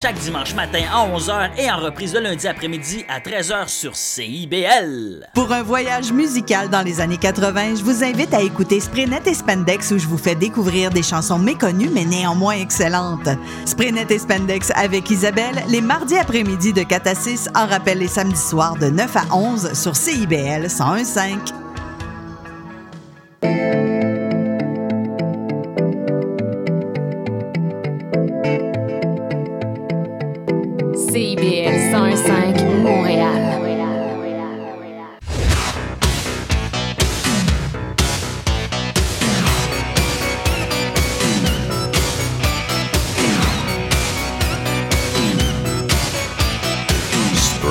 Chaque dimanche matin à 11h et en reprise le lundi après-midi à 13h sur CIBL. Pour un voyage musical dans les années 80, je vous invite à écouter Spraynet et Spandex où je vous fais découvrir des chansons méconnues mais néanmoins excellentes. Spraynet et Spandex avec Isabelle les mardis après-midi de 4 à 6 en rappel les samedis soirs de 9 à 11 sur CIBL 1015.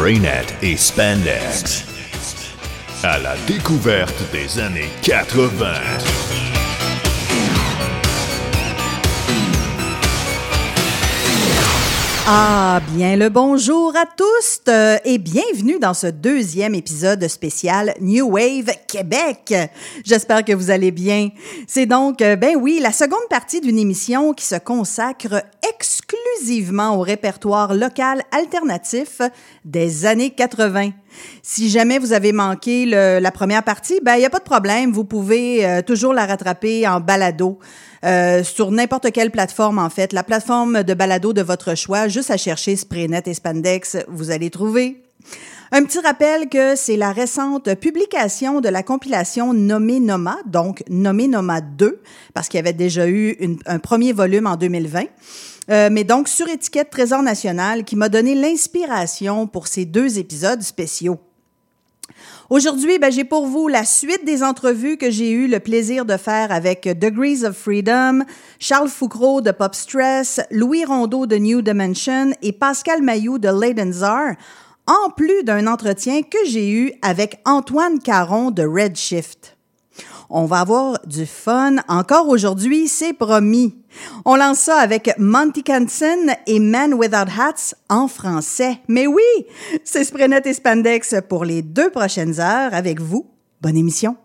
Spraynet et Spandex. À la découverte des années 80. Ah, bien le bonjour à tous euh, et bienvenue dans ce deuxième épisode spécial New Wave Québec. J'espère que vous allez bien. C'est donc, euh, ben oui, la seconde partie d'une émission qui se consacre exclusivement au répertoire local alternatif des années 80. Si jamais vous avez manqué la première partie, ben il n'y a pas de problème, vous pouvez euh, toujours la rattraper en balado. Euh, sur n'importe quelle plateforme, en fait. La plateforme de balado de votre choix, juste à chercher Spraynet et Spandex, vous allez trouver. Un petit rappel que c'est la récente publication de la compilation Nommé Noma, donc Nommé Noma 2, parce qu'il y avait déjà eu un premier volume en 2020. Euh, mais donc sur étiquette Trésor National qui m'a donné l'inspiration pour ces deux épisodes spéciaux. Aujourd'hui, ben, j'ai pour vous la suite des entrevues que j'ai eu le plaisir de faire avec Degrees of Freedom, Charles Foucault de Pop Stress, Louis Rondeau de New Dimension et Pascal Mayou de Leidenzar, en plus d'un entretien que j'ai eu avec Antoine Caron de Redshift. On va avoir du fun encore aujourd'hui, c'est promis. On lance ça avec Monty Canson et Man Without Hats en français. Mais oui, c'est Sprenet et Spandex pour les deux prochaines heures avec vous. Bonne émission.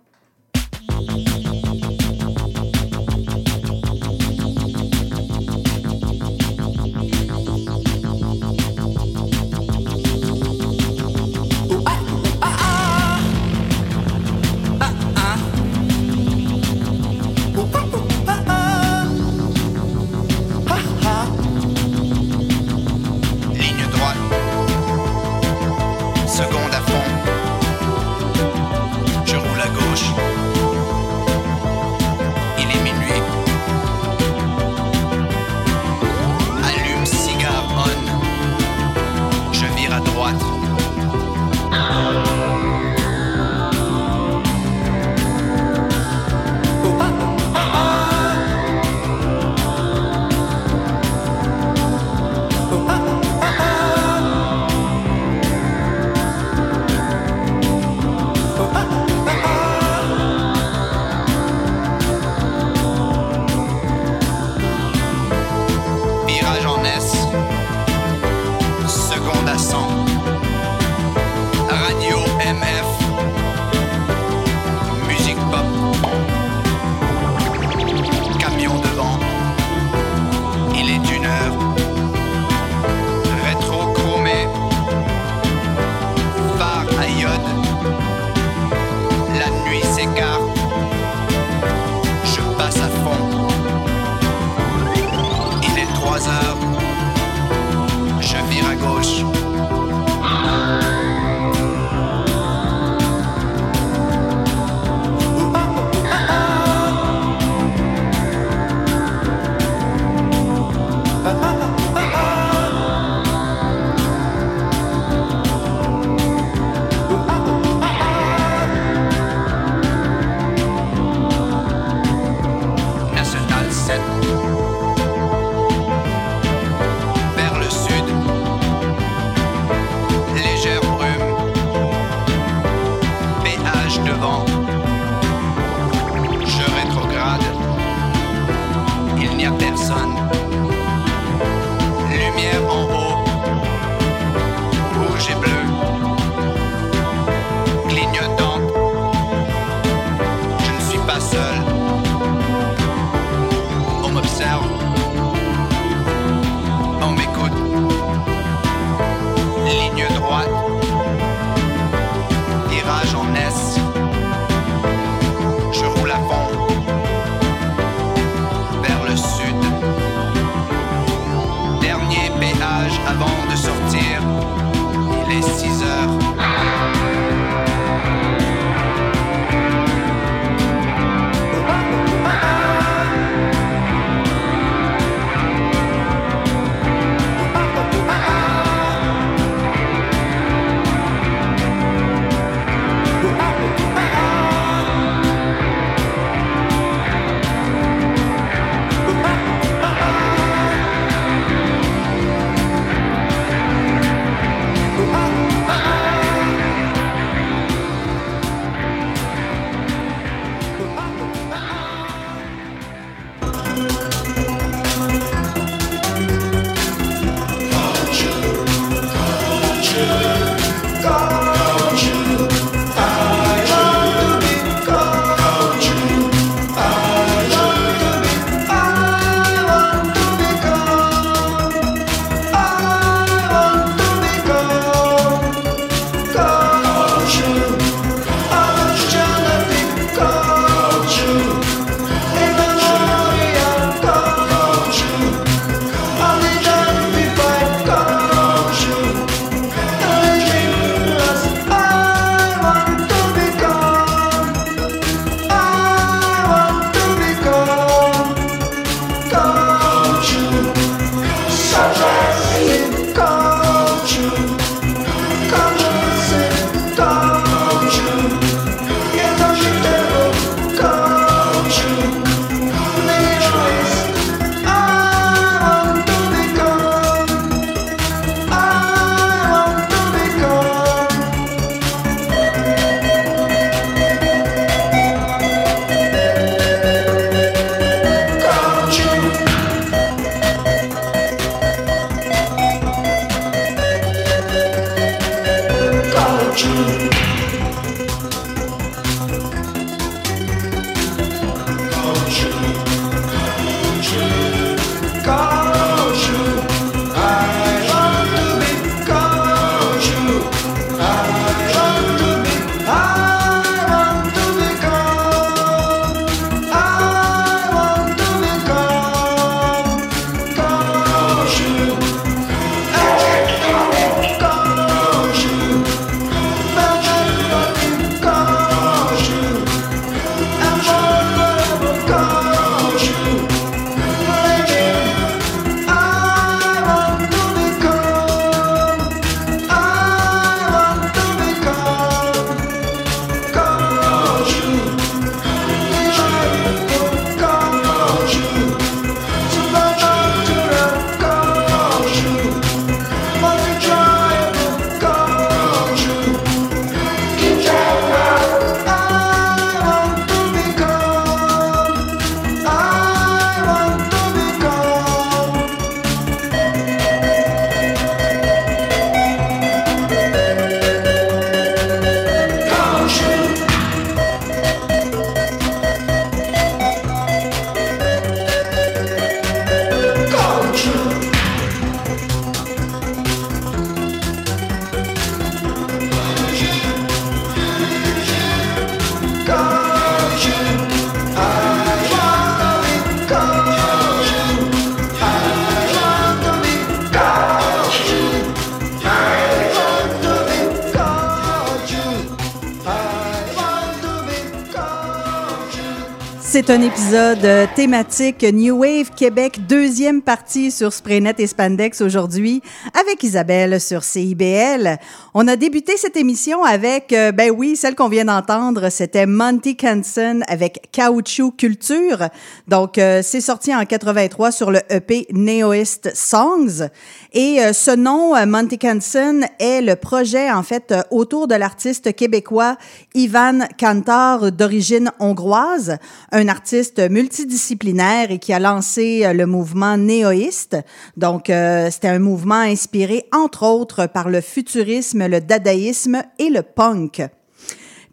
Épisode euh, thématique New Wave Québec, deuxième partie sur Spraynet et Spandex aujourd'hui, avec Isabelle sur CIBL. On a débuté cette émission avec, euh, ben oui, celle qu'on vient d'entendre, c'était Monty Canson avec Caoutchouc Culture. Donc, euh, c'est sorti en 83 sur le EP Neoist Songs. Et euh, ce nom, euh, Monty Canson, est le projet, en fait, euh, autour de l'artiste québécois Ivan Kantor, d'origine hongroise, un artiste multidisciplinaire et qui a lancé le mouvement néoïste. Donc, c'était un mouvement inspiré, entre autres, par le futurisme, le dadaïsme et le punk.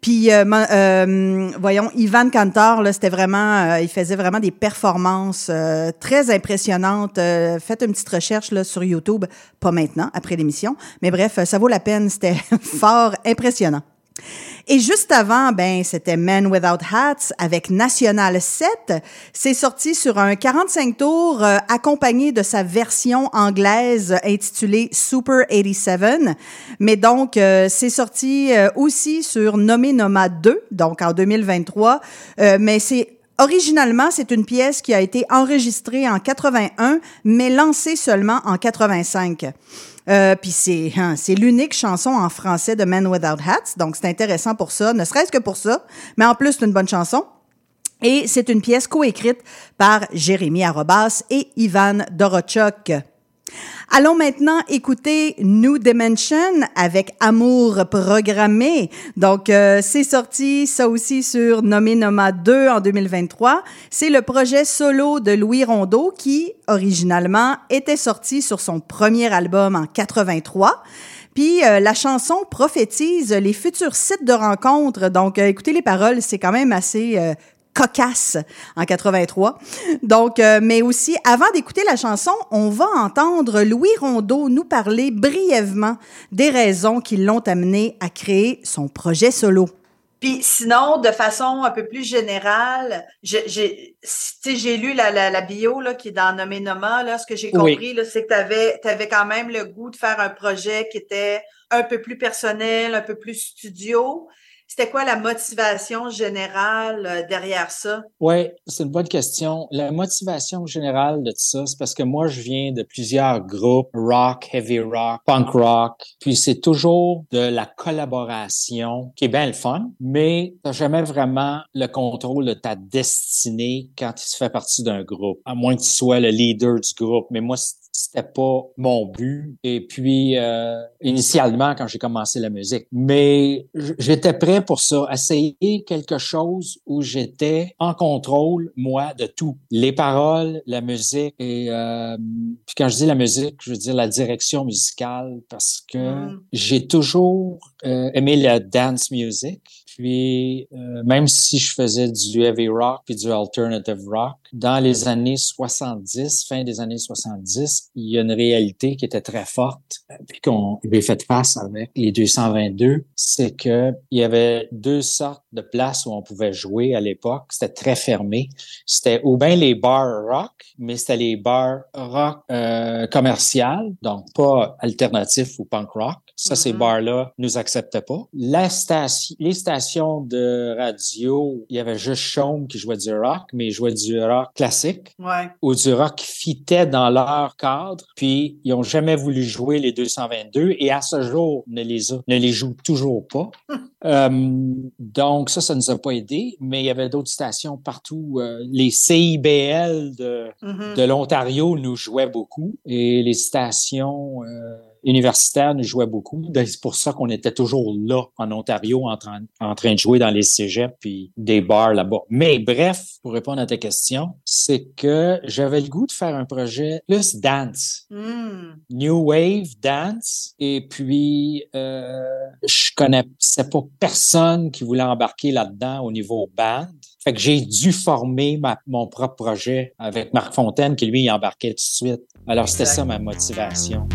Puis, euh, euh, voyons, Ivan Kantor, là, c'était vraiment, euh, il faisait vraiment des performances très impressionnantes. Faites une petite recherche là, sur YouTube, pas maintenant, après l'émission, mais bref, ça vaut la peine, c'était fort impressionnant. Et juste avant, ben, c'était Men Without Hats avec National 7. C'est sorti sur un 45 tours euh, accompagné de sa version anglaise intitulée Super 87. Mais donc, euh, c'est sorti euh, aussi sur Nommé Nomade 2, donc en 2023. Euh, mais c'est Originalement, c'est une pièce qui a été enregistrée en 81, mais lancée seulement en 85. Euh, Puis c'est hein, l'unique chanson en français de Men Without Hats, donc c'est intéressant pour ça, ne serait-ce que pour ça, mais en plus c'est une bonne chanson. Et c'est une pièce coécrite par Jérémy Arobas et Ivan Dorochok. Allons maintenant écouter New Dimension avec Amour programmé. Donc, euh, c'est sorti, ça aussi, sur Nommé Noma 2 en 2023. C'est le projet solo de Louis Rondeau qui, originalement, était sorti sur son premier album en 83. Puis euh, la chanson prophétise les futurs sites de rencontres. Donc, euh, écoutez les paroles, c'est quand même assez euh, cocasse en 83. Donc, euh, mais aussi, avant d'écouter la chanson, on va entendre Louis Rondeau nous parler brièvement des raisons qui l'ont amené à créer son projet solo. Puis sinon, de façon un peu plus générale, j'ai j'ai lu la, la, la bio là, qui est dans Nommé Noma. Là, ce que j'ai Oui. compris, là, c'est que tu avais, quand même le goût de faire un projet qui était un peu plus personnel, un peu plus studio. C'était quoi la motivation générale euh, derrière ça? Oui, c'est une bonne question. La motivation générale de tout ça, c'est parce que moi, je viens de plusieurs groupes, rock, heavy rock, punk rock, puis c'est toujours de la collaboration qui est bien le fun, mais t'as jamais vraiment le contrôle de ta destinée quand tu fais partie d'un groupe, à moins que tu sois le leader du groupe. Mais moi, c'était pas mon but. Et puis, euh, initialement, quand j'ai commencé la musique, mais j'étais prêt pour ça, essayer quelque chose où j'étais en contrôle, moi, de tout. Les paroles, la musique et euh, puis quand je dis la musique, je veux dire la direction musicale parce que Mm. j'ai toujours euh, aimé la dance music. Puis euh, même si je faisais du heavy rock puis du alternative rock, dans les années 70, fin des années 70, il y a une réalité qui était très forte puis qu'on avait fait face avec les 222, c'est que il y avait deux sortes de places où on pouvait jouer à l'époque. C'était très fermé. C'était ou bien les bars rock, mais c'était les bars rock euh, commercial, donc pas alternatif ou punk rock. Ça, ces Mhm. bars-là nous acceptaient pas. La station, les stations de radio, il y avait juste Chaume qui jouait du rock, mais ils jouaient du rock classique Ouais. ou du rock qui fitait dans leur cadre, puis ils ont jamais voulu jouer les 222 et à ce jour ne les a- ne les jouent toujours pas. Euh, donc ça, ça nous a pas aidé, mais il y avait d'autres stations partout. Euh, les CIBL de, Mhm. de l'Ontario nous jouaient beaucoup et les stations euh, universitaires nous jouaient beaucoup. Donc, C'est pour ça qu'on était toujours là en Ontario en train, en train de jouer dans les cégeps puis des bars là-bas. Mais bref, pour répondre à ta question, c'est que j'avais le goût de faire un projet plus dance. Mm. New Wave Dance. Et puis, euh, je connaissais pas personne qui voulait embarquer là-dedans au niveau band. Fait que j'ai dû former ma- mon propre projet avec Marc Fontaine, qui lui, embarquait tout de suite. Alors, c'était ça ma motivation.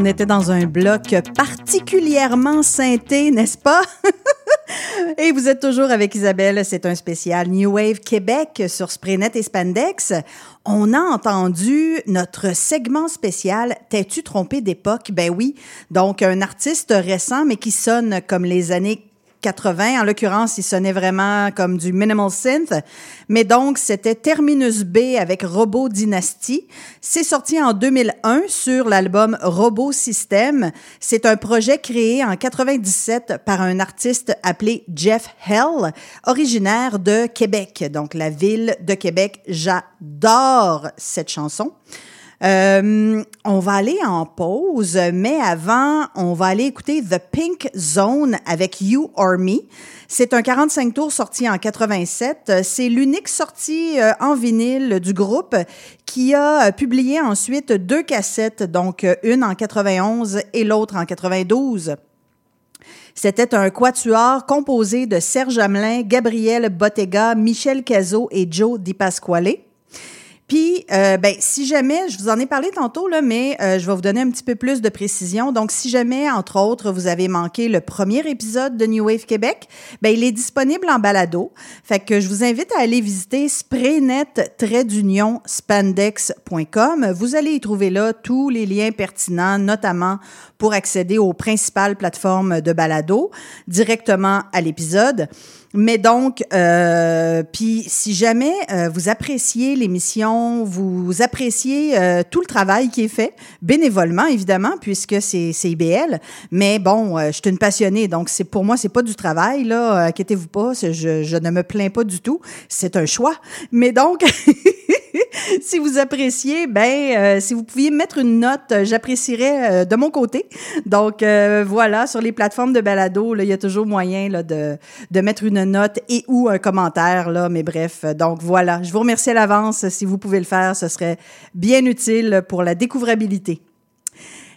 On était dans un bloc particulièrement synthé, n'est-ce pas? Et vous êtes toujours avec Isabelle, c'est un spécial New Wave Québec sur Spraynet et Spandex. On a entendu notre segment spécial T'es-tu trompé d'époque? Ben oui, donc un artiste récent mais qui sonne comme les années 80. En l'occurrence, il sonnait vraiment comme du minimal synth. Mais donc, c'était Terminus B avec Robot Dynasty. C'est sorti en 2001 sur l'album Robot System. C'est un projet créé en 97 par un artiste appelé Jeff Hell, originaire de Québec, donc la ville de Québec. J'adore cette chanson. Euh, on va aller en pause, mais avant, on va aller écouter The Pink Zone avec You or Me. C'est un 45 tours sorti en 87. C'est l'unique sortie euh, en vinyle du groupe qui a euh, publié ensuite deux cassettes, donc une en 91 et l'autre en 92. C'était un quatuor composé de Serge Hamelin, Gabriel Bottega, Michel Cazot et Joe Di Pasquale. Puis, euh, ben, si jamais, je vous en ai parlé tantôt, là, mais euh, je vais vous donner un petit peu plus de précision. Donc, si jamais, entre autres, vous avez manqué le premier épisode de New Wave Québec, ben, il est disponible en balado. Fait que je vous invite à aller visiter spraynet-spandex.com. Vous allez y trouver là tous les liens pertinents, notamment pour accéder aux principales plateformes de balado, directement à l'épisode. Mais donc, euh, puis si jamais euh, vous appréciez l'émission, vous appréciez euh, tout le travail qui est fait, bénévolement évidemment, puisque c'est IBL. Mais bon, euh, je suis une passionnée, donc c'est pour moi c'est pas du travail là. Inquiétez-vous pas, je, je ne me plains pas du tout. C'est un choix. Mais donc. si vous appréciez, ben, euh, si vous pouviez mettre une note, euh, j'apprécierais euh, de mon côté. Donc, voilà, sur les plateformes de balado, il y a toujours moyen là, de, de mettre une note et ou un commentaire. Là, mais bref, donc voilà. Je vous remercie à l'avance. Si vous pouvez le faire, ce serait bien utile pour la découvrabilité.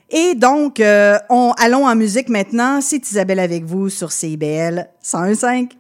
Et donc, on, allons en musique maintenant. C'est Isabelle avec vous sur CIBL 101.5.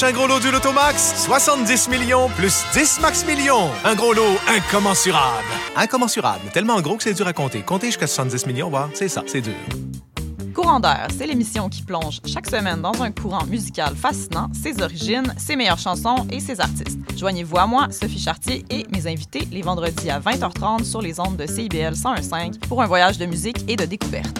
Prochain gros lot du Lotomax, 70 millions plus 10 max millions. Un gros lot incommensurable. Incommensurable, tellement gros que c'est dur à compter. Compter jusqu'à 70 millions, voilà, c'est ça, c'est dur. Courant d'air, c'est l'émission qui plonge chaque semaine dans un courant musical fascinant, ses origines, ses meilleures chansons et ses artistes. Joignez-vous à moi, Sophie Chartier et mes invités les vendredis à 20h30 sur les ondes de CIBL 101.5 pour un voyage de musique et de découverte.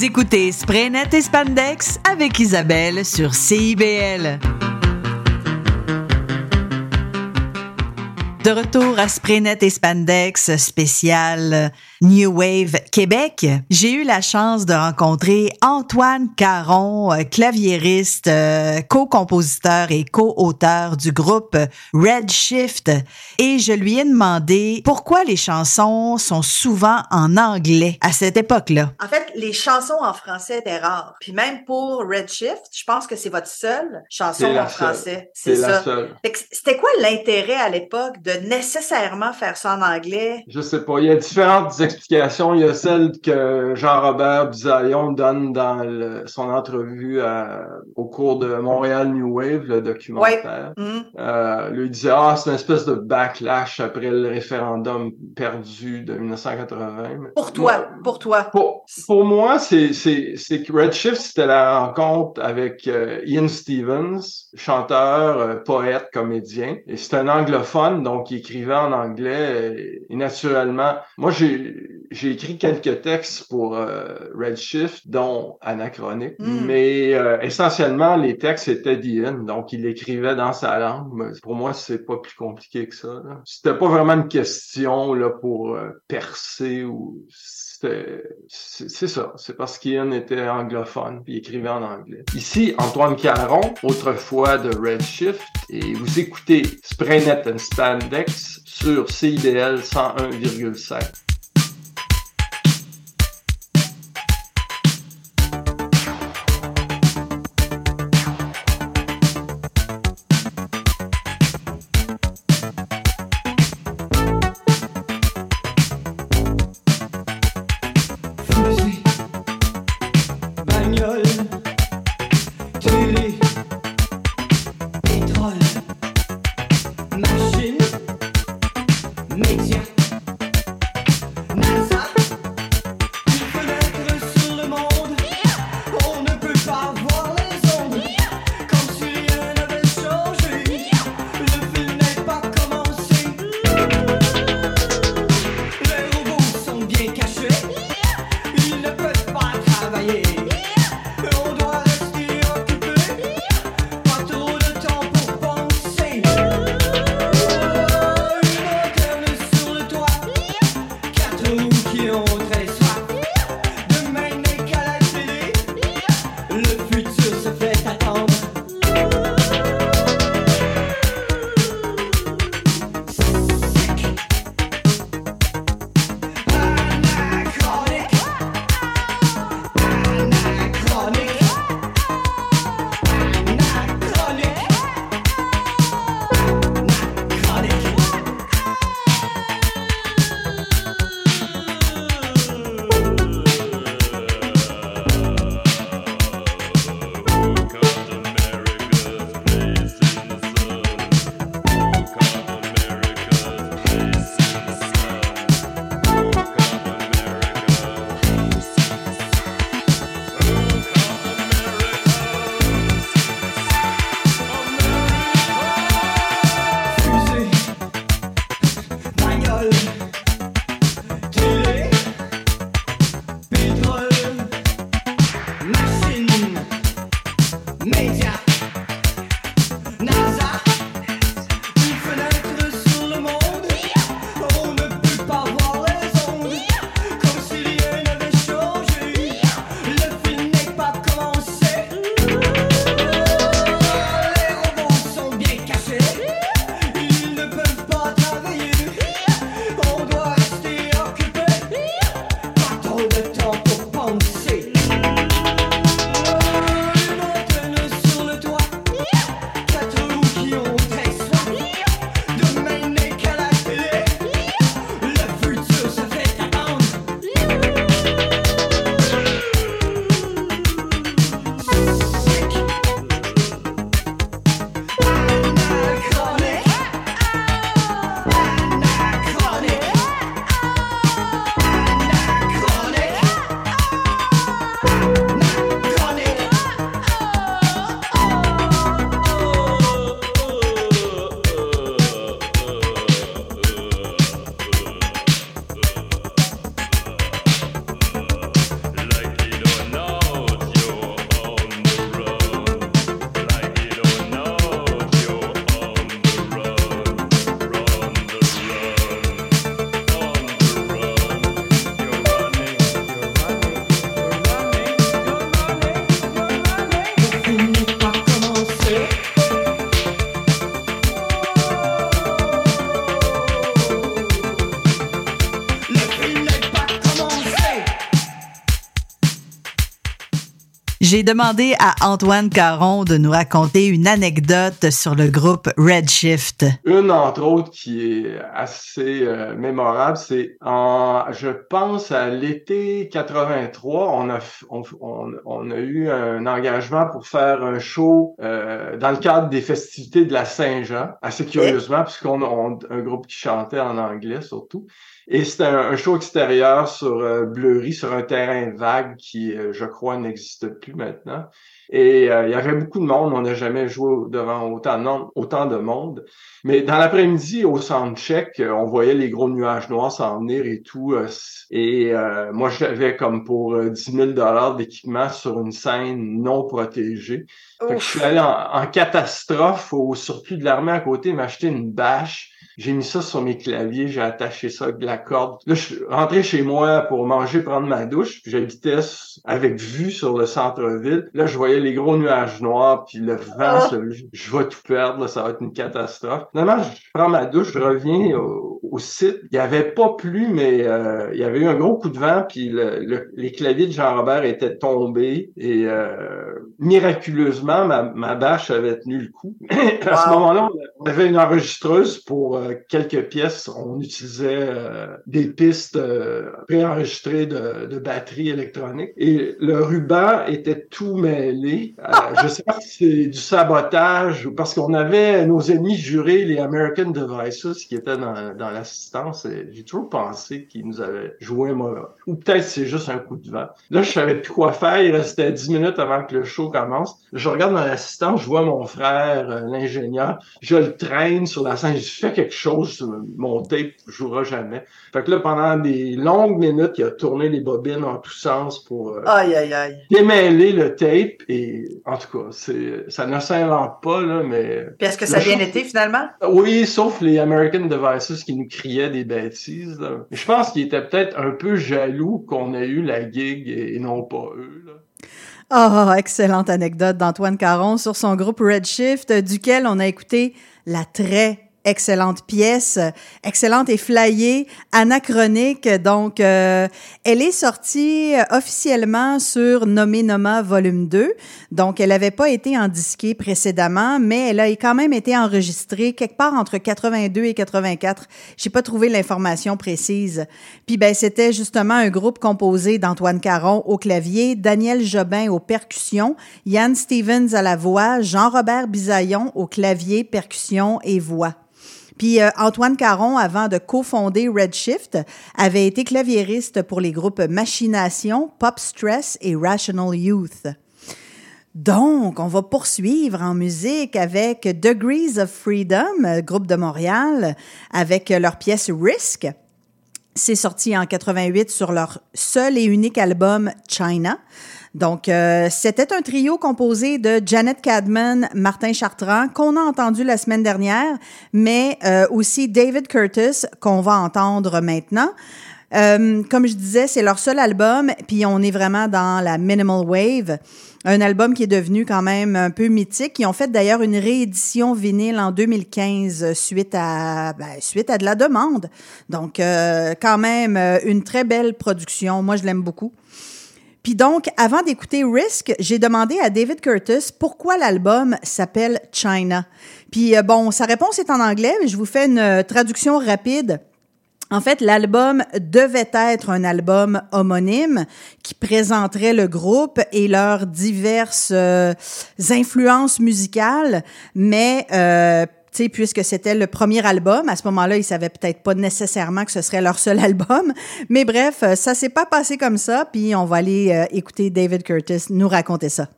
Vous écoutez Spraynet et Spandex avec Isabelle sur CIBL. De retour à Spraynet et Spandex spécial New Wave Québec, j'ai eu la chance de rencontrer Antoine Caron, euh, claviériste, euh, co-compositeur et co-auteur du groupe Redshift, et je lui ai demandé pourquoi les chansons sont souvent en anglais à cette époque-là. En fait, les chansons en français étaient rares. Puis même pour Redshift, je pense que c'est votre seule chanson en seule. français. C'est ça. C'était quoi l'intérêt à l'époque de nécessairement faire ça en anglais? Je sais pas. Il y a différentes explications. Il y a celle que Jean-Robert Bisaillon donne dans le- son entrevue à- au cours de Montréal New Wave, le documentaire. Mhm. Euh, lui disait ah c'est une espèce de backlash après le référendum perdu de 1980. Mais Pour toi, moi- pour toi. pour, pour moi, c'est, c'est, c'est que Redshift, c'était la rencontre avec euh, Ian Stevens, chanteur, euh, poète, comédien. Et c'est un anglophone, donc il écrivait en anglais. Et, et naturellement, moi, j'ai, j'ai écrit quelques textes pour euh, Redshift, dont Anachronique. Mm. Mais euh, essentiellement, les textes étaient d'Ian, donc il écrivait dans sa langue. Mais pour moi, c'est pas plus compliqué que ça. là. C'était pas vraiment une question là pour euh, percer ou c'était- c'est ça. C'est parce qu'Ian était anglophone puis écrivait en anglais. Ici, Antoine Caron, autrefois de Redshift, et vous écoutez Spraynet and Spandex sur CIDL 101,7. J'ai demandé à Antoine Caron de nous raconter une anecdote sur le groupe Redshift. Une, entre autres, qui est assez euh, mémorable, c'est en, je pense, à l'été 83, on a, f- on, on- on a eu un engagement pour faire un show euh, dans le cadre des festivités de la Saint-Jean, assez curieusement, puisqu'on a un groupe qui chantait en anglais surtout. Et c'était un, show extérieur sur euh, Bleury, sur un terrain vague qui, euh, je crois, n'existe plus maintenant. Et euh, il y avait beaucoup de monde. On n'a jamais joué devant autant de, nom- autant de monde. Mais dans l'après-midi, au soundcheck, euh, on voyait les gros nuages noirs s'en venir et tout. euh, et euh, moi, j'avais comme pour euh, 10 000 d'équipement sur une scène non protégée. Fait que je suis allé en, en catastrophe au surplus de l'armée à côté m'acheter une bâche. J'ai mis ça sur mes claviers, j'ai attaché ça avec de la corde. Là, je suis rentré chez moi pour manger, prendre ma douche. J'habitais avec vue sur le centre-ville. Là, je voyais les gros nuages noirs, puis le vent, se- je, je vais tout perdre, là, ça va être une catastrophe. Finalement, je prends ma douche, je reviens au, au site. Il y avait pas plu, mais euh, il y avait eu un gros coup de vent, puis le- le- les claviers de Jean-Robert étaient tombés. Et euh, miraculeusement, ma, ma bâche avait tenu le coup. à ce moment-là, on avait une enregistreuse pour euh, quelques pièces. On utilisait euh, des pistes euh, préenregistrées de, de batterie électronique. Et le ruban était tout mêlé. Euh, je sais pas si c'est du sabotage ou parce qu'on avait nos ennemis jurés, les American Devices, qui étaient dans, dans l'assistance. J'ai toujours pensé qu'ils nous avaient joué un mauvais. Ou peut-être c'est juste un coup de vent. Là, je savais plus quoi faire. Il restait 10 minutes avant que le show commence. Je regarde dans l'assistance, je vois mon frère, l'ingénieur. Je le traîne sur la scène. Je fais quelque chose. Mon tape jouera jamais. Fait que là, pendant des longues minutes, il a tourné les bobines en tous sens pour euh, Aïe, aïe, aïe. démêler le tape. Et en tout cas, c'est ça ne s'invente pas, là, mais... Puis est-ce que ça a bien été finalement? oui, sauf les American Devices qui nous criaient des bêtises. là. Je pense qu'ils étaient peut-être un peu jaloux qu'on ait eu la gig et non pas eux. Là. Ah, excellente anecdote d'Antoine Caron sur son groupe Redshift, duquel on a écouté la très excellente pièce, excellente et flyée, anachronique. Donc, euh, elle est sortie euh, officiellement sur Nommé Noma Volume 2. Donc, elle n'avait pas été en disqué précédemment, mais elle a quand même été enregistrée quelque part entre 82 et 84. J'ai pas trouvé l'information précise. Puis, ben, c'était justement un groupe composé d'Antoine Caron au clavier, Daniel Jobin aux percussions, Yann Stevens à la voix, Jean-Robert Bisaillon au clavier, percussion et voix. Puis euh, Antoine Caron, avant de cofonder Redshift, avait été claviériste pour les groupes Machination, Pop Stress et Rational Youth. Donc, on va poursuivre en musique avec Degrees of Freedom, groupe de Montréal, avec leur pièce Risk. C'est sorti en 88 sur leur seul et unique album China. Donc, euh, c'était un trio composé de Janet Cadman, Martin Chartrand, qu'on a entendu la semaine dernière, mais euh, aussi David Curtis, qu'on va entendre maintenant. Euh, comme je disais, c'est leur seul album, puis on est vraiment dans la minimal wave, un album qui est devenu quand même un peu mythique. Ils ont fait d'ailleurs une réédition vinyle en 2015 suite à ben, suite à de la demande. Donc euh, quand même euh, une très belle production. Moi je l'aime beaucoup. Puis donc, avant d'écouter Risk, j'ai demandé à David Curtis pourquoi l'album s'appelle China. Puis euh, bon, sa réponse est en anglais, mais je vous fais une euh, traduction rapide. En fait, l'album devait être un album homonyme qui présenterait le groupe et leurs diverses euh, influences musicales, mais euh, tu sais, puisque c'était le premier album, à ce moment-là, ils savaient peut-être pas nécessairement que ce serait leur seul album. Mais bref, euh, ça s'est pas passé comme ça. Puis on va aller euh, écouter David Curtis nous raconter ça.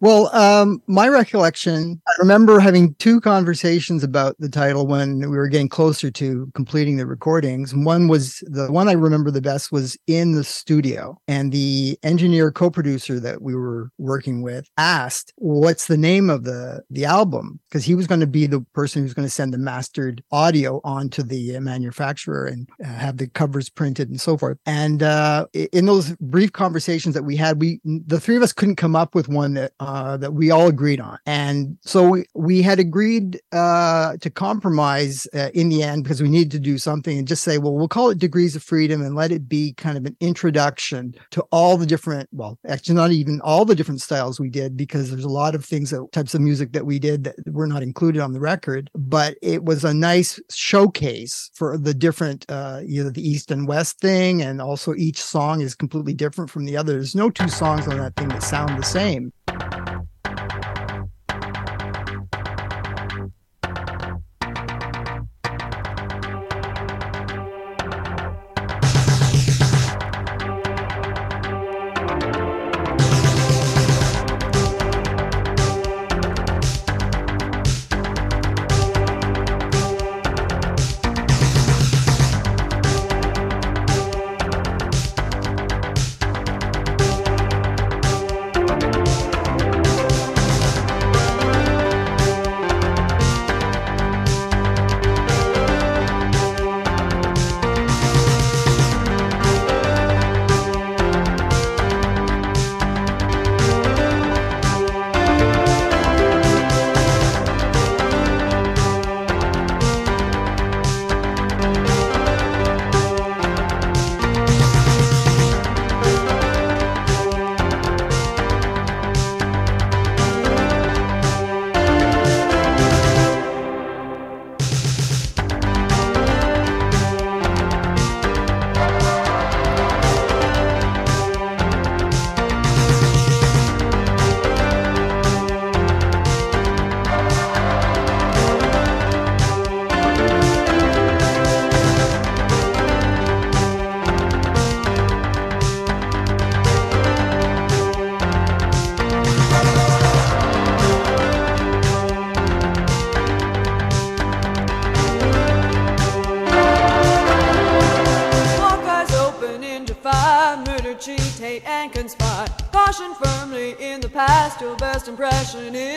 Well, um, my recollection, I remember having two conversations about the title when we were getting closer to completing the recordings. One was the one I remember the best was in the studio, and the engineer co-producer that we were working with asked, "What's the name of the the album?" Because he was going to be the person who's going to send the mastered audio onto the uh, manufacturer and uh, have the covers printed and so forth. And uh, in those brief conversations that we had, we the three of us couldn't come up with one that uh, that we all agreed on. And so we, we had agreed uh, to compromise uh, in the end because we needed to do something and just say, well, we'll call it Degrees of Freedom and let it be kind of an introduction to all the different, well, actually, not even all the different styles we did because there's a lot of things that types of music that we did that were not included on the record. But it was a nice showcase for the different, uh, you know, the East and West thing. And also each song is completely different from the other. There's no two songs on that thing that sound the same. Impression is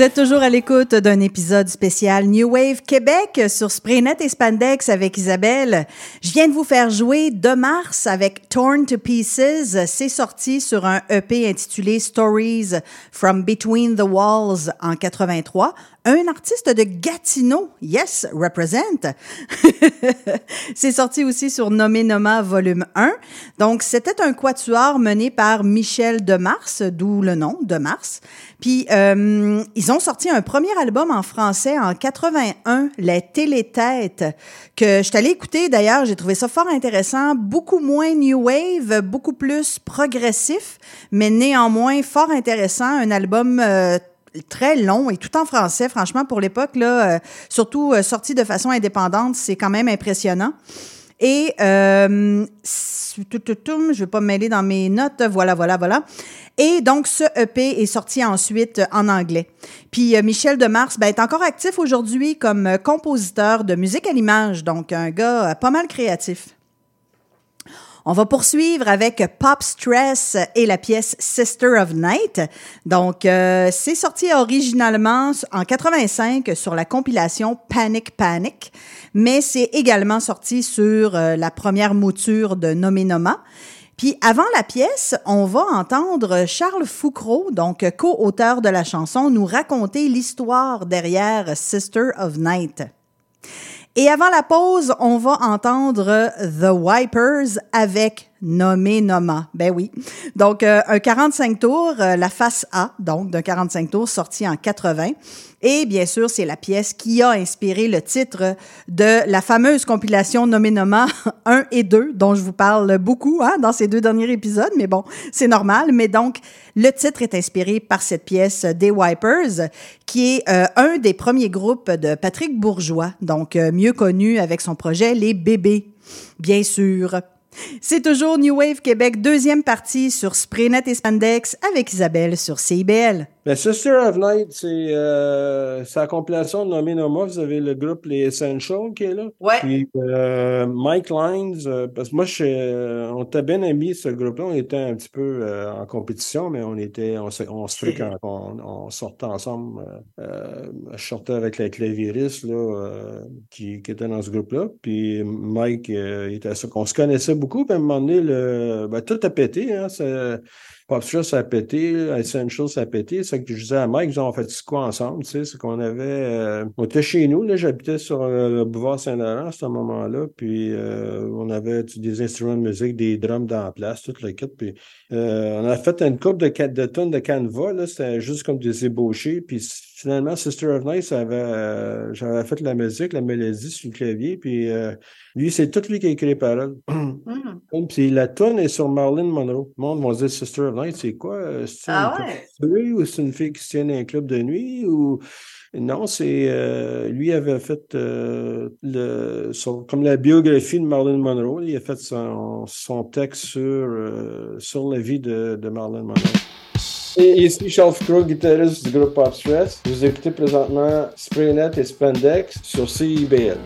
Vous êtes toujours à l'écoute d'un épisode spécial New Wave Québec sur Spraynet et Spandex avec Isabelle. Je viens de vous faire jouer de mars avec Torn to Pieces. C'est sorti sur un EP intitulé Stories from Between the Walls en 83. Un artiste de Gatineau, yes, represent. C'est sorti aussi sur Nommé Noma volume 1. Donc, c'était un quatuor mené par Michel Demars, d'où le nom, Demars. Puis, euh, ils ont sorti un premier album en français en 81, Les Télétêtes, que je allée écouter d'ailleurs. J'ai trouvé ça fort intéressant. Beaucoup moins New Wave, beaucoup plus progressif, mais néanmoins fort intéressant. Un album euh, très long et tout en français. Franchement, pour l'époque, là, euh, surtout euh, sorti de façon indépendante, c'est quand même impressionnant. Et euh, je vais pas me mêler dans mes notes. Voilà, voilà, voilà. Et donc, ce EP est sorti ensuite en anglais. Puis Michel Demars ben, est encore actif aujourd'hui comme compositeur de musique à l'image, donc un gars pas mal créatif. On va poursuivre avec Pop Stress et la pièce Sister of Night. Donc, euh, c'est sorti originalement en 85 sur la compilation Panic Panic, mais c'est également sorti sur euh, la première mouture de Nommé Noma. Puis avant la pièce, on va entendre Charles Foucault, donc co-auteur de la chanson, nous raconter l'histoire derrière Sister of Night. Et avant la pause, on va entendre The Wipers avec Nommé Noma. Ben oui. Donc, euh, un 45 tours, euh, la face A, donc d'un 45 tours sorti en 80. Et bien sûr, c'est la pièce qui a inspiré le titre de la fameuse compilation Nommé Noma 1 et 2, dont je vous parle beaucoup hein, dans ces deux derniers épisodes, mais bon, c'est normal. Mais donc, le titre est inspiré par cette pièce des Wipers, qui est euh, un des premiers groupes de Patrick Bourgeois, donc euh, mieux connu avec son projet Les Bébés, bien sûr. C'est toujours New Wave Québec, deuxième partie sur Spraynet et Spandex avec Isabelle sur CIBL. La Sister of Night, c'est euh, la compilation de Nommé Noma. Vous avez le groupe Les Essentials qui est là. Ouais. Puis euh, Mike Lines, euh, parce que moi, je, on était bien amis, ce groupe-là. On était un petit peu en compétition, mais on était, on, se- on se fréquentait, on, on sortait ensemble. je sortais avec la clavieriste là, qui, qui était dans ce groupe-là. Puis Mike, il était ça. On se connaissait beaucoup. Puis à un moment donné, le, ben, tout a pété. Hein, ça- Pop Stress, ça a pété, Essential, ça a pété. C'est que je disais à Mike, on fait quoi ensemble, tu sais, c'est qu'on avait, euh, on était chez nous, là, j'habitais sur euh, le boulevard Saint-Laurent à ce moment-là, puis euh, on avait des instruments de musique, des drums dans la place, tout le kit, puis euh, on a fait une coupe de, de tonnes de canevas, là, c'était juste comme des ébauchés, puis finalement, Sister of Night, avait, euh, j'avais fait la musique, la mélodie sur le clavier, puis euh, lui, c'est tout lui qui a écrit les paroles. Hmm. Puis la tonne est sur Marilyn Monroe. Le monde va dire Sister of Night, c'est quoi? Euh, C'est Ah une ouais? ou c'est une fille qui se tient dans un club de nuit? Ou? Non, c'est euh, lui avait fait euh, le son- comme la biographie de Marilyn Monroe. Il a fait son, son texte sur, euh, sur la vie de, de Marilyn Monroe. Et ici Charles Crow, guitariste du groupe Pop Stress. Vous écoutez présentement Spraynet et Spandex sur CIBL.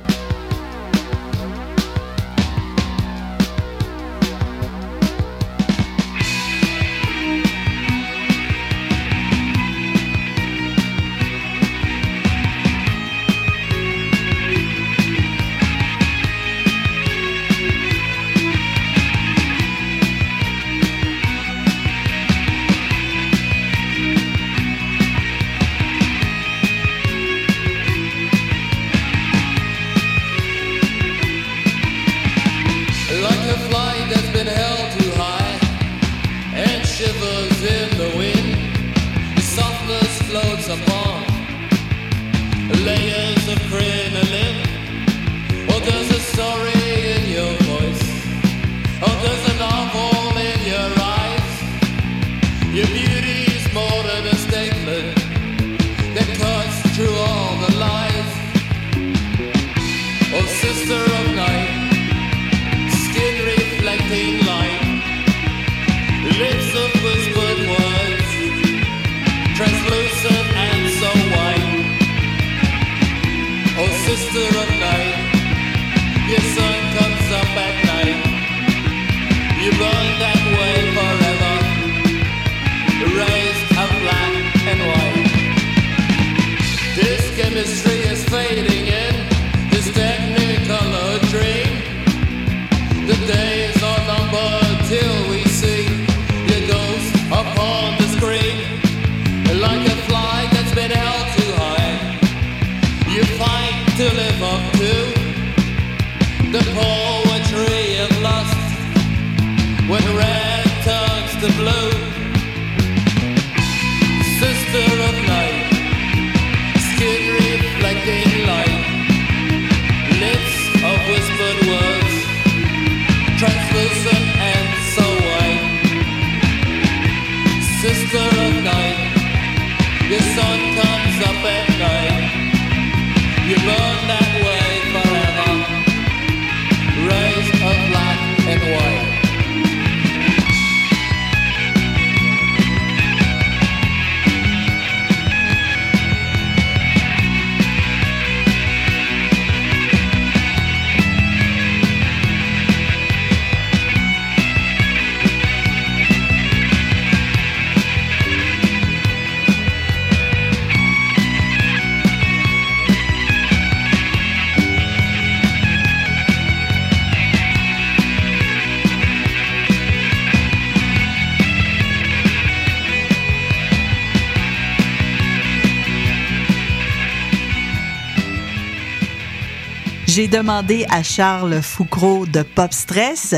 Demandé à Charles Foucreau de Pop Stress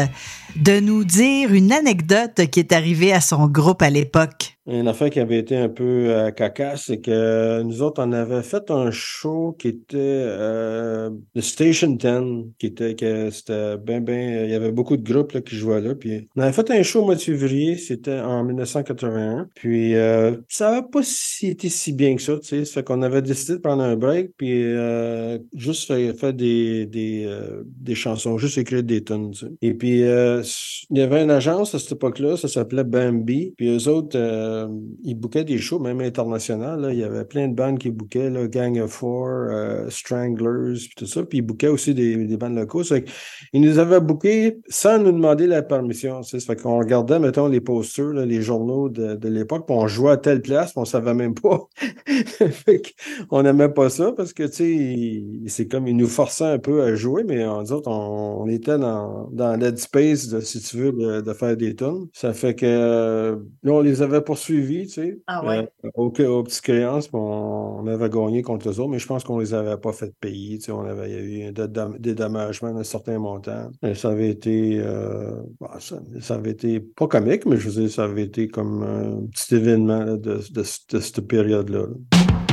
de nous dire une anecdote qui est arrivée à son groupe à l'époque. Affaire qui avait été un peu euh, cacasse, c'est que nous autres, on avait fait un show qui était euh, le Station 10, qui était que c'était ben ben, il y avait beaucoup de groupes là, qui jouaient là. Puis on avait fait un show au mois de février, c'était en 1981. Puis euh, ça n'avait pas si, été si bien que ça, tu sais. Ça fait qu'on avait décidé de prendre un break, puis euh, juste faire, des, des, euh, des chansons, juste écrire des tunes. tu sais. Et puis il y avait une agence à cette époque-là, ça s'appelait Bambi. Puis eux autres, ils bookaient des shows, même internationaux. Il y avait plein de bandes qui bookaient, Gang of Four, euh, Stranglers, puis tout ça. Puis ils bookaient aussi des, des bandes locaux. Ils nous avaient bookés sans nous demander la permission. Ça qu'on regardait, mettons, les posters, les journaux de, de l'époque, puis on jouait à telle place, puis on savait même pas. on n'aimait pas ça parce que, tu sais, il- c'est comme, ils nous forçaient un peu à jouer, mais en autres, on, était dans, dans l'headspace, si tu veux, de, de faire des tunes. Ça fait que, euh, là, on les avait poursuivis, tu sais, Ah ouais. euh, aux, aux petites créances, puis on, on avait gagné contre eux autres, mais je pense qu'on les avait pas fait payer, tu sais, on avait, il y a eu un dédommagement d'un certain montant. Et ça avait été, euh, bah, ça, ça avait été pas comique, mais je veux dire, ça avait été comme un petit événement là, de, de, de cette période-là. là.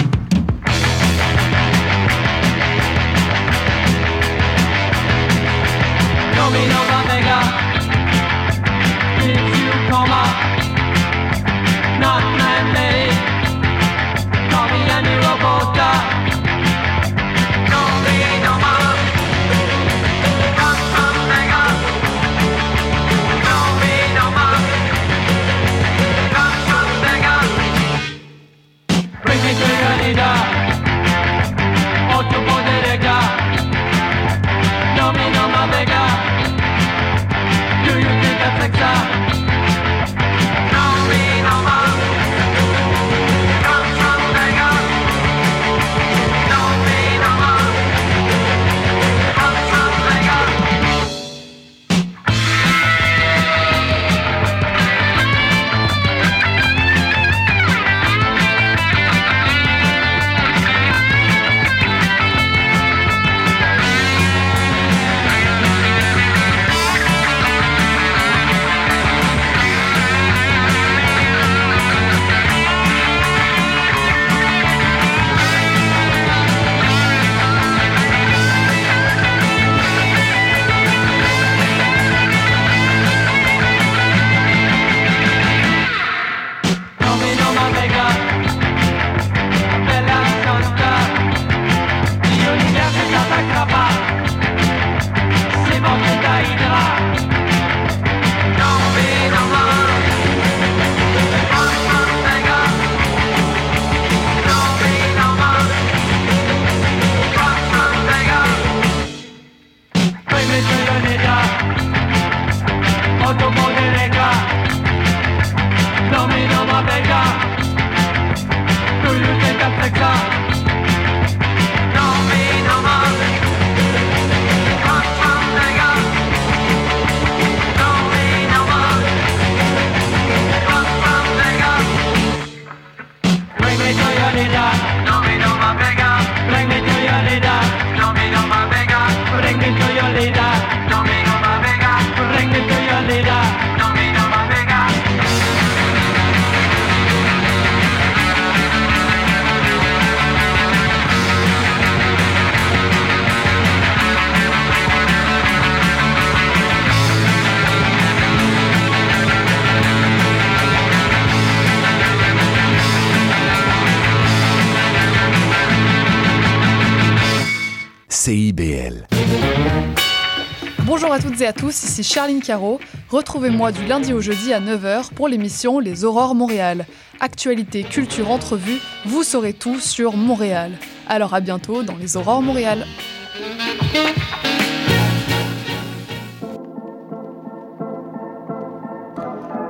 Tous, ici Charline Caro. Retrouvez-moi du lundi au jeudi à 9h pour l'émission Les Aurores Montréal. Actualité, culture, entrevue, vous saurez tout sur Montréal. Alors à bientôt dans Les Aurores Montréal.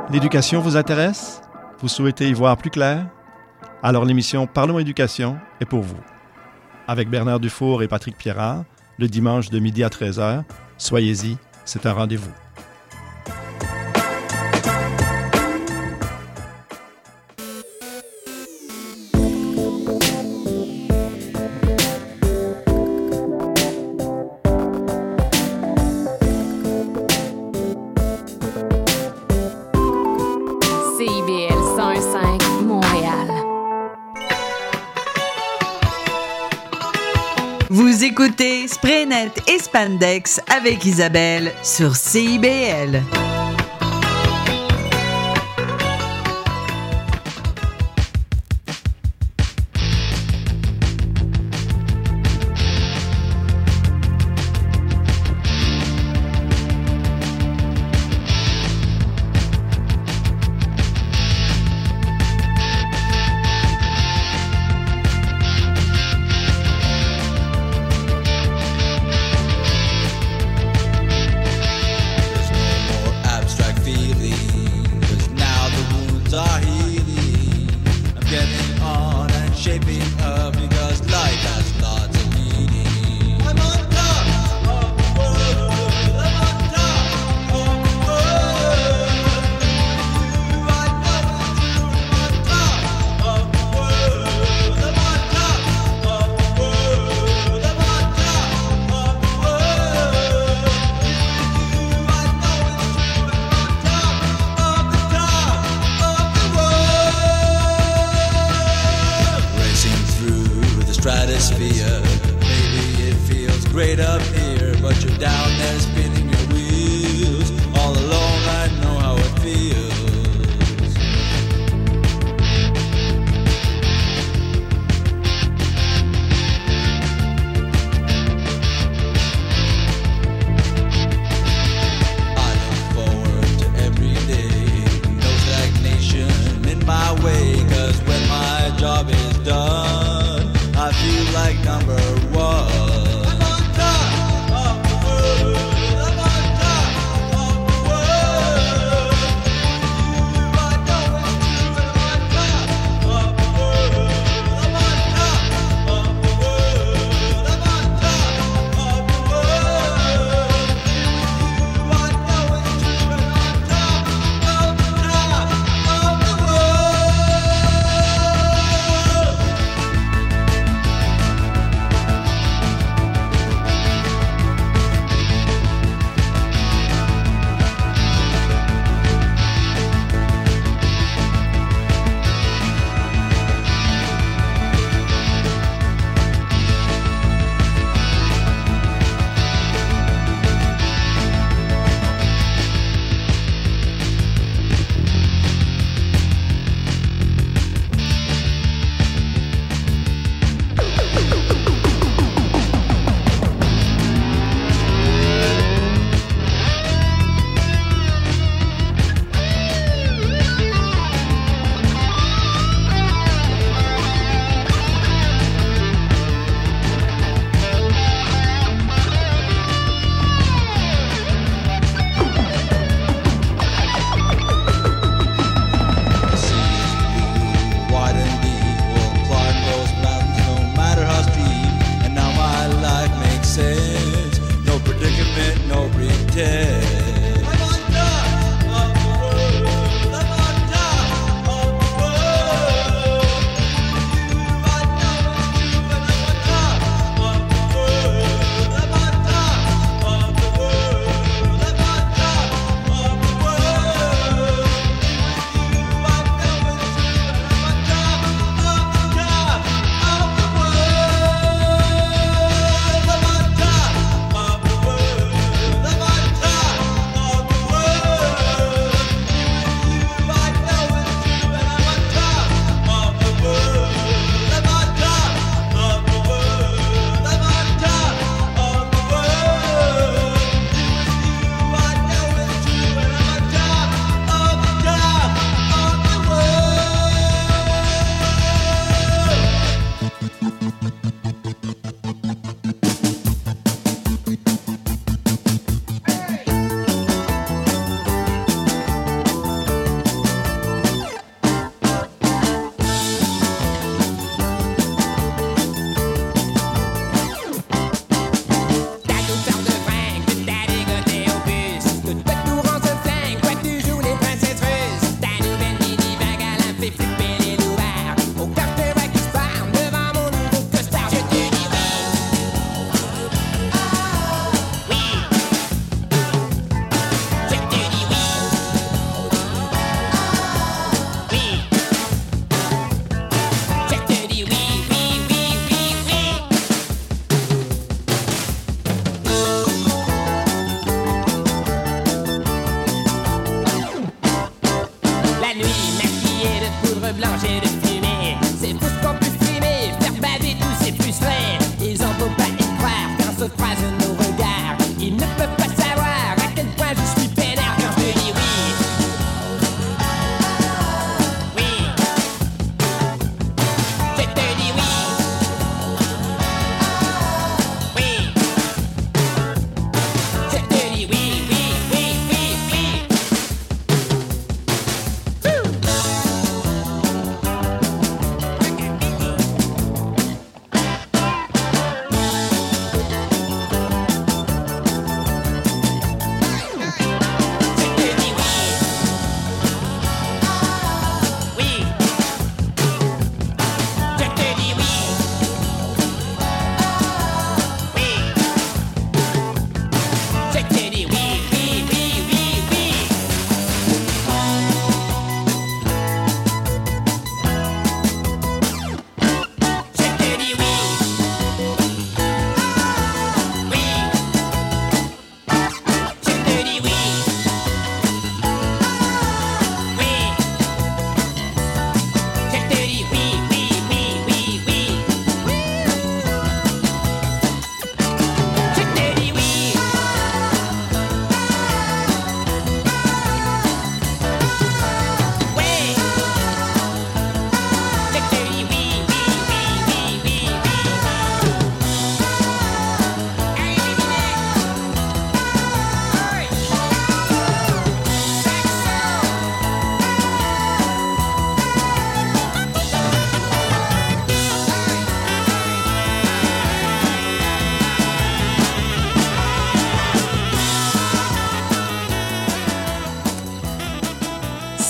L'éducation vous intéresse? Vous souhaitez y voir plus clair? Alors l'émission Parlons éducation est pour vous. Avec Bernard Dufour et Patrick Pierrard, le dimanche de midi à 13h, soyez-y, c'est un rendez-vous. Spraynet et Spandex avec Isabelle sur CIBL.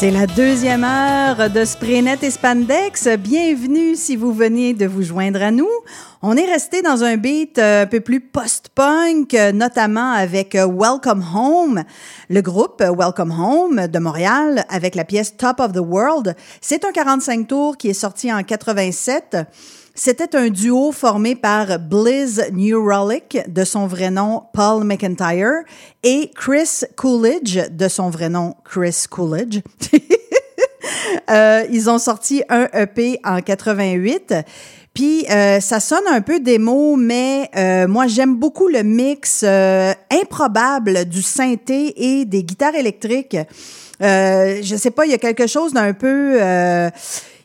C'est la deuxième heure de Spraynet et Spandex. Bienvenue si vous venez de vous joindre à nous. On est resté dans un beat euh, un peu plus post-punk, euh, notamment avec euh, Welcome Home, le groupe Welcome Home de Montréal, avec la pièce Top of the World. C'est un 45 tours qui est sorti en 87. C'était un duo formé par Blizz Neurolic, de son vrai nom Paul McIntyre, et Chris Coolidge, de son vrai nom Chris Coolidge. Euh, ils ont sorti un EP en 88. Puis euh, ça sonne un peu démo, mais euh, moi j'aime beaucoup le mix improbable du synthé et des guitares électriques. Euh, je sais pas, il y a quelque chose d'un peu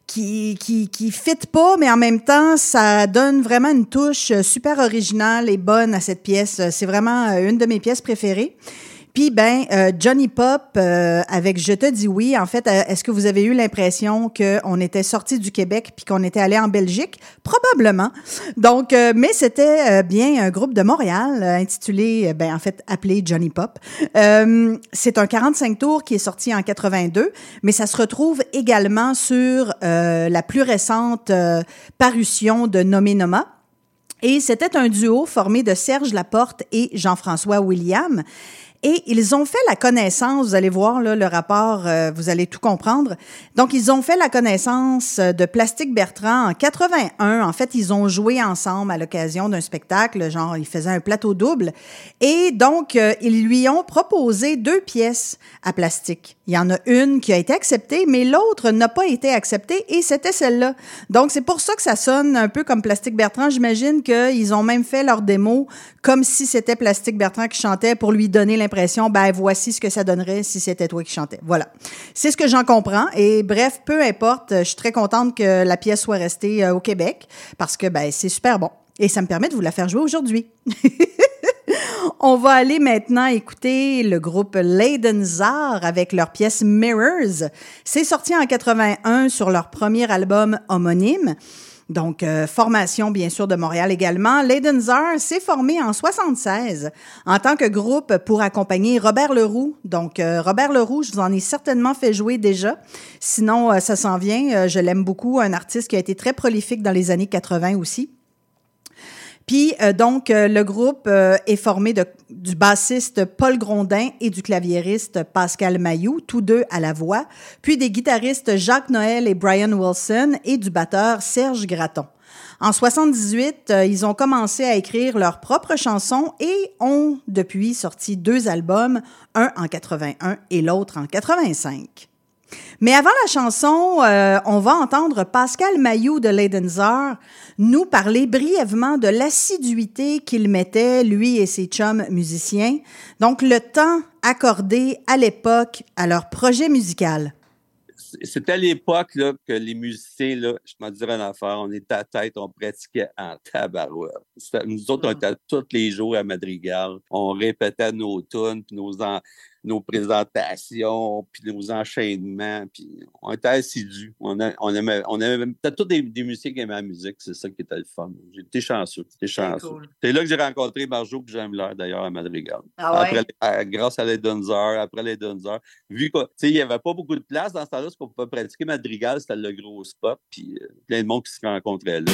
qui qui qui fit pas, mais en même temps ça donne vraiment une touche super originale et bonne à cette pièce. C'est vraiment euh, une de mes pièces préférées. Puis, ben, euh, Johnny Pop, euh, avec Je te dis oui, en fait, euh, est-ce que vous avez eu l'impression qu'on était sorti du Québec puis qu'on était allé en Belgique? Probablement. Donc, mais c'était bien un groupe de Montréal intitulé, ben, en fait, appelé Johnny Pop. C'est un 45 tours qui est sorti en 82, mais ça se retrouve également sur la plus récente parution de Nommé Noma. Et c'était un duo formé de Serge Laporte et Jean-François William. Et ils ont fait la connaissance, vous allez voir là, le rapport, euh, vous allez tout comprendre. Donc, ils ont fait la connaissance euh, de Plastique Bertrand en 81. En fait, ils ont joué ensemble à l'occasion d'un spectacle, genre, ils faisaient un plateau double. Et donc, euh, ils lui ont proposé deux pièces à Plastique. Il y en a une qui a été acceptée, mais l'autre n'a pas été acceptée et c'était celle-là. Donc, c'est pour ça que ça sonne un peu comme Plastique Bertrand. J'imagine qu'ils ont même fait leur démo comme si c'était Plastique Bertrand qui chantait pour lui donner l'impression, ben, voici ce que ça donnerait si c'était toi qui chantais. Voilà. C'est ce que j'en comprends. Et bref, peu importe, je suis très contente que la pièce soit restée euh, au Québec parce que, ben, c'est super bon. Et ça me permet de vous la faire jouer aujourd'hui. On va aller maintenant écouter le groupe Leidenzar avec leur pièce Mirrors. C'est sorti en 81 sur leur premier album homonyme. Donc, euh, formation, bien sûr, de Montréal également. Leidenzar s'est formé en 76 en tant que groupe pour accompagner Robert Leroux. Donc, euh, Robert Leroux, je vous en ai certainement fait jouer déjà. Sinon, euh, ça s'en vient. Je l'aime beaucoup. Un artiste qui a été très prolifique dans les années 80 aussi. Puis euh, donc euh, le groupe euh, est formé de, du bassiste Paul Grondin et du claviériste Pascal Mayou, tous deux à la voix, puis des guitaristes Jacques Noël et Brian Wilson et du batteur Serge Gratton. En 78, euh, ils ont commencé à écrire leurs propres chansons et ont depuis sorti deux albums, un en 81 et l'autre en 85. Mais avant la chanson, euh, on va entendre Pascal Mayou de Leidenzer nous parler brièvement de l'assiduité qu'il mettait, lui et ses chums musiciens, donc le temps accordé à l'époque à leur projet musical. C'était à l'époque que les musiciens, là, je m'en dirais une affaire, on était à tête, on pratiquait en tabarouette. Nous autres, on était tous les jours à Madrigal. On répétait nos tunes, puis nos, en- nos présentations, puis nos enchaînements, puis on était assidus. On, a- on aimait, on aimait, tous des, des musiciens qui aimaient la musique, c'est ça qui était le fun. J'étais chanceux, j'étais chanceux. cool. C'est là que j'ai rencontré Marjo que j'aime l'air d'ailleurs à Madrigal. Ah ouais? Après, à- grâce à les Dunzer, après les Dunzer. Vu qu'il n'y avait pas beaucoup de place dans ce temps-là, ce qu'on pouvait pratiquer Madrigal, c'était le gros spot, puis euh, plein de monde qui se rencontrait là.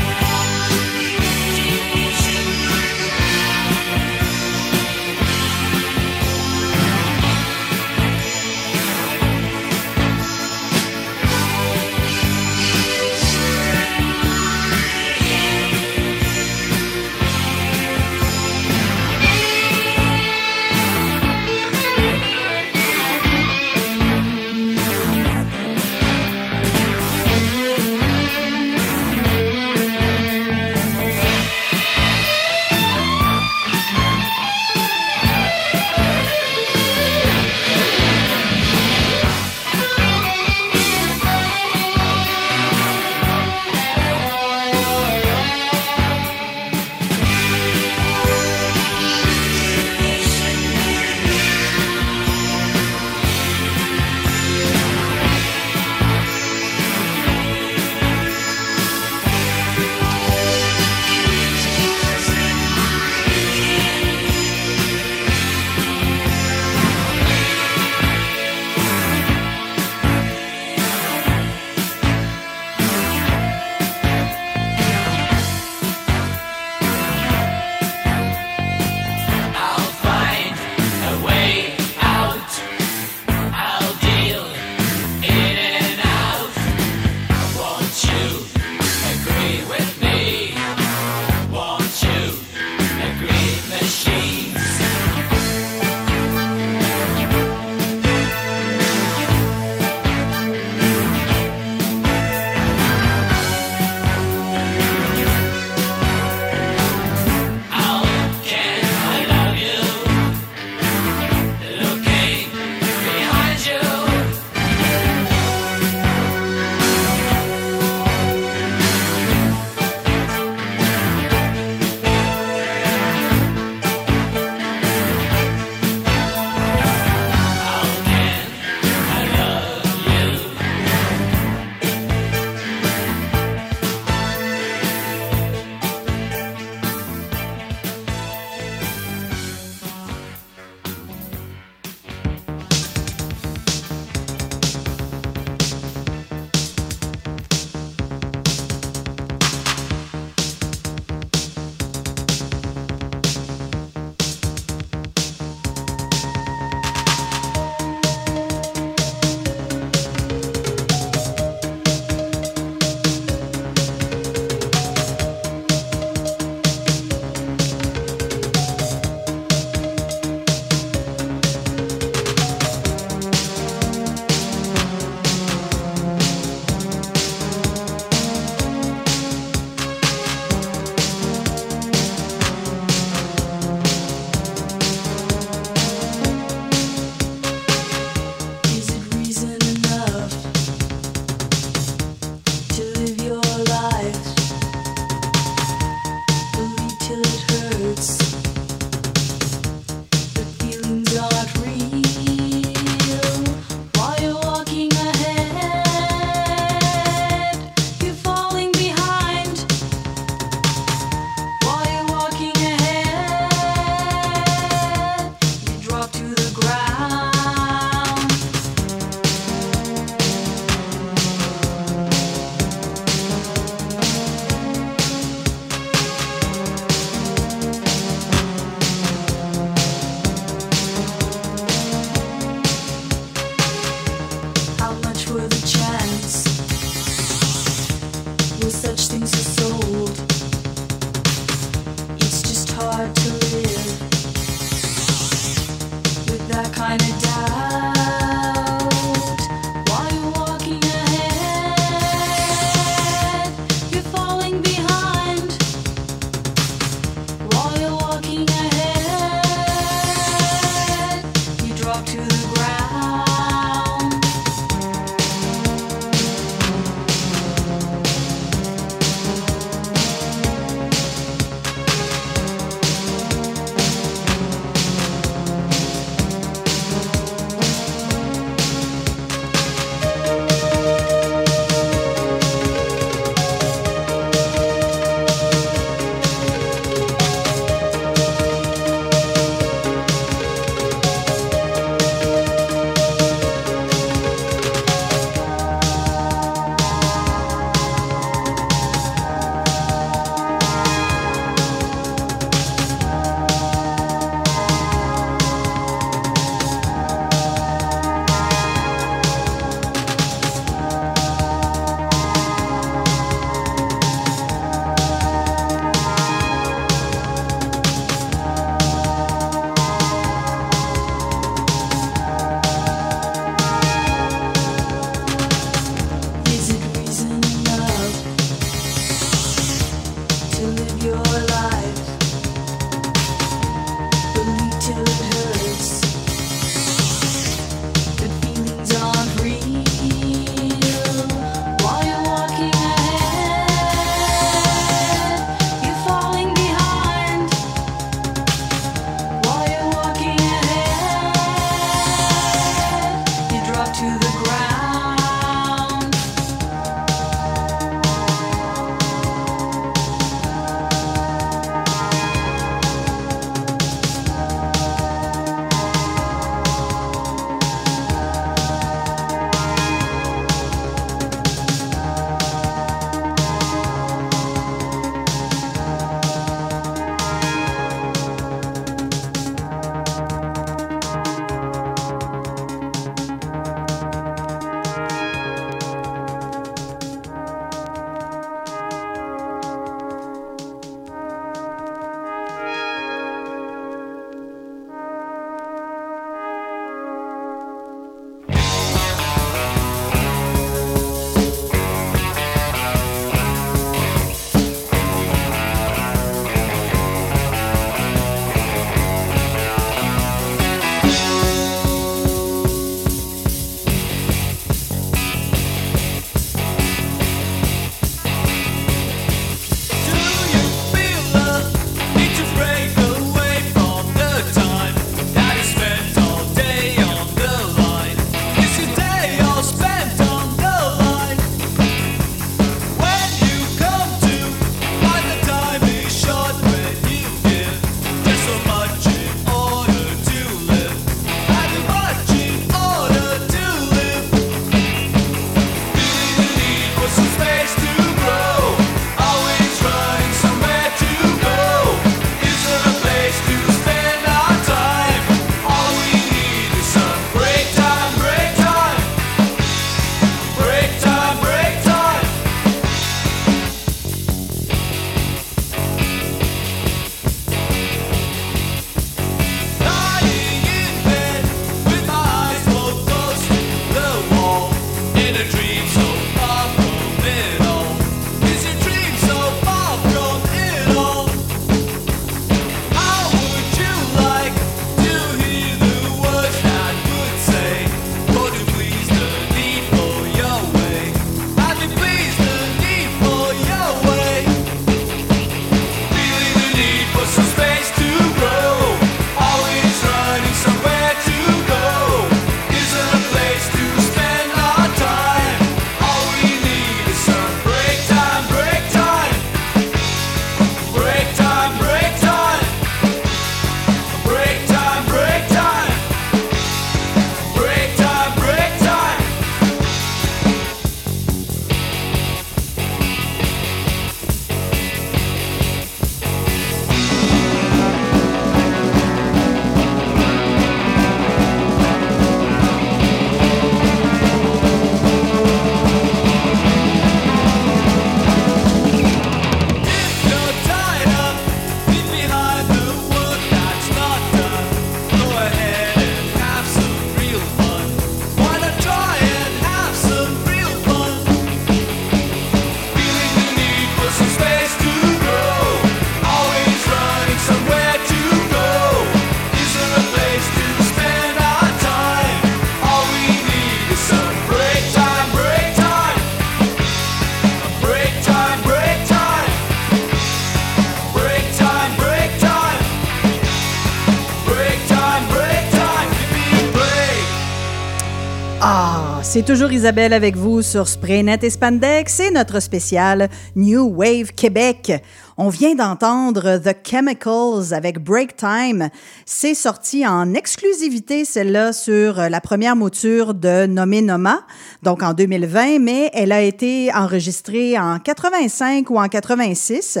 C'est toujours Isabelle avec vous sur Spraynet et Spandex. C'est notre spécial New Wave Québec. On vient d'entendre The Chemicals avec Break Time. C'est sorti en exclusivité, celle-là, sur la première mouture de Nommé Noma, donc en 2020, mais elle a été enregistrée en 85 ou en 86.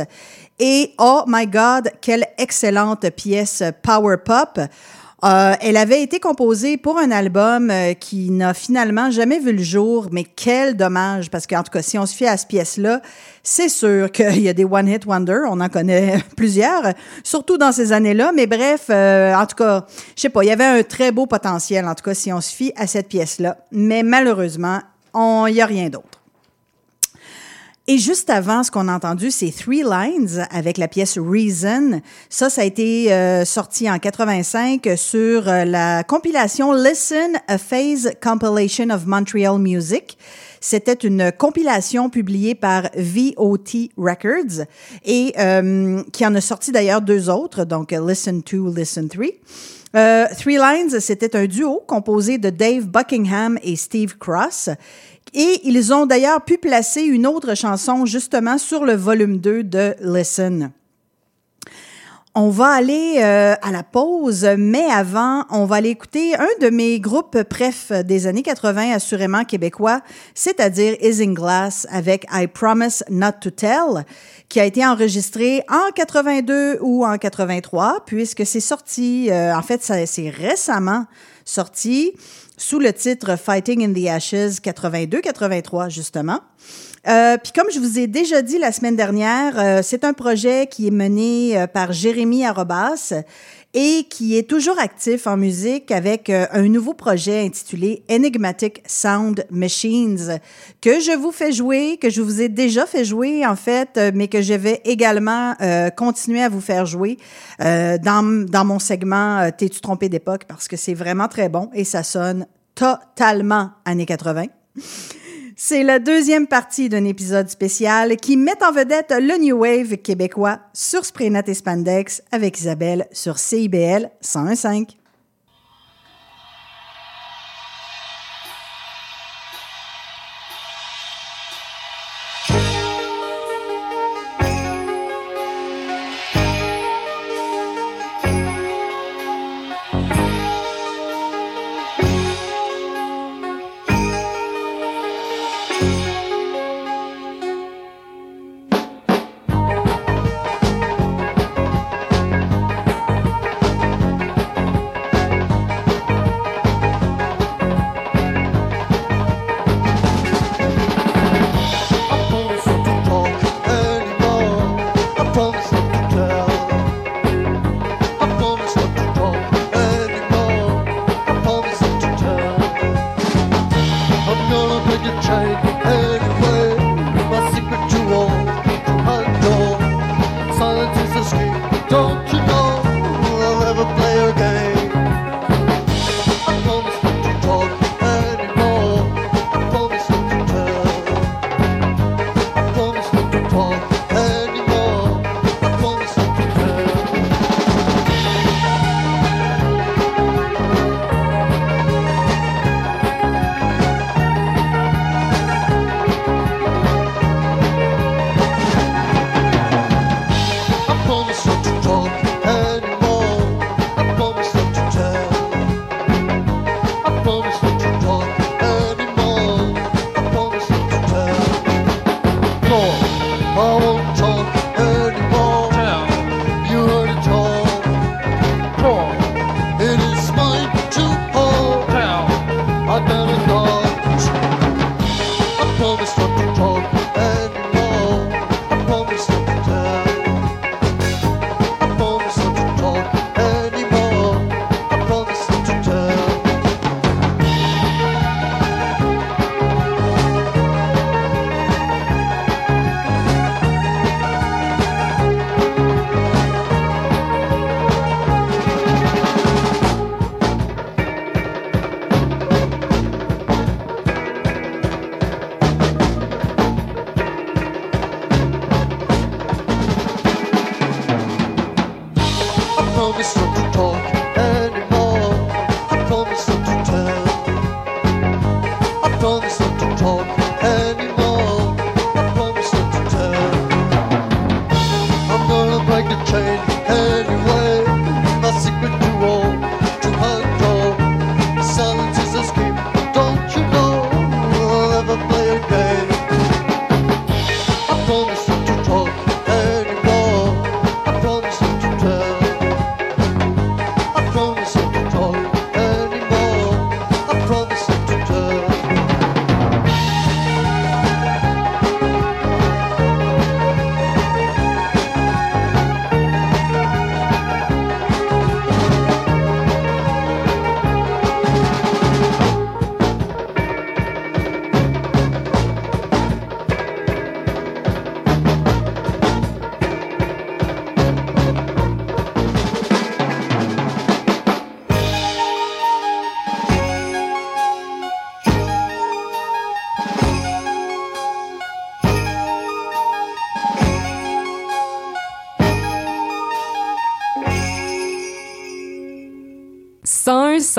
Et oh my God, quelle excellente pièce power pop. Euh, elle avait été composée pour un album euh, qui n'a finalement jamais vu le jour, mais quel dommage, parce qu'en tout cas, si on se fie à cette pièce-là, c'est sûr qu'il y a des one-hit wonder, on en connaît plusieurs, surtout dans ces années-là, mais bref, euh, en tout cas, je sais pas, il y avait un très beau potentiel, en tout cas, si on se fie à cette pièce-là, mais malheureusement, il n'y a rien d'autre. Et juste avant, ce qu'on a entendu, c'est Three Lines avec la pièce Reason. Ça, ça a été euh, sorti en 85 sur euh, la compilation Listen, a Phase Compilation of Montreal Music. C'était une compilation publiée par VOT Records et euh, qui en a sorti d'ailleurs deux autres, donc Listen 2, Listen 3. Euh, Three Lines, c'était un duo composé de Dave Buckingham et Steve Cross. Et ils ont d'ailleurs pu placer une autre chanson justement sur le volume 2 de Listen. On va aller euh, à la pause, mais avant, on va aller écouter un de mes groupes préf des années 80, assurément québécois, c'est-à-dire Isinglass avec I Promise Not to Tell, qui a été enregistré en 82 ou en 83, puisque c'est sorti, euh, en fait, c'est récemment sorti sous le titre Fighting in the Ashes 82-83, justement. Euh, Puis comme je vous ai déjà dit la semaine dernière, euh, c'est un projet qui est mené euh, par Jérémy Arobas et qui est toujours actif en musique avec euh, un nouveau projet intitulé Enigmatic Sound Machines que je vous fais jouer, que je vous ai déjà fait jouer en fait, euh, mais que je vais également euh, continuer à vous faire jouer dans, dans mon segment T'es-tu trompé d'époque? Parce que c'est vraiment très bon et ça sonne totalement années 80. C'est la deuxième partie d'un épisode spécial qui met en vedette le New Wave québécois sur Spraynet et Spandex avec Isabelle sur CIBL 101.5.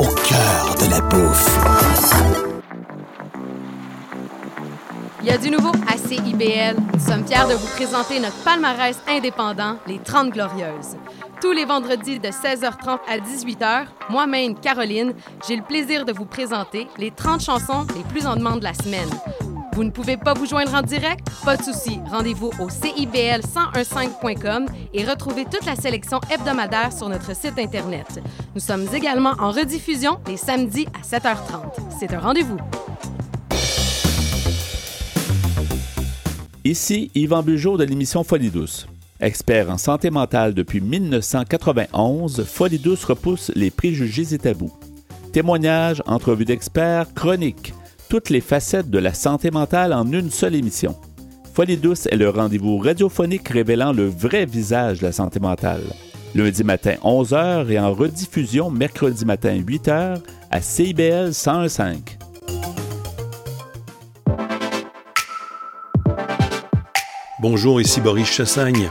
au cœur de la bouffe. Il y a du nouveau à CIBL. Nous sommes fiers de vous présenter notre palmarès indépendant, les 30 Glorieuses. Tous les vendredis de 16h30 à 18h, moi-même, Caroline, j'ai le plaisir de vous présenter les 30 chansons les plus en demande de la semaine. Vous ne pouvez pas vous joindre en direct? Pas de souci. Rendez-vous au CIBL1015.com et retrouvez toute la sélection hebdomadaire sur notre site Internet. Nous sommes également en rediffusion les samedis à 7h30. C'est un rendez-vous. Ici Yvan Bugeaud de l'émission Folie Douce. Expert en santé mentale depuis 1991, Folie Douce repousse les préjugés et tabous. Témoignages, entrevues d'experts, chroniques, toutes les facettes de la santé mentale en une seule émission. Folie Douce est le rendez-vous radiophonique révélant le vrai visage de la santé mentale. Lundi matin 11h et en rediffusion mercredi matin 8h à CIBL 101.5. Bonjour, ici Boris Chassagne.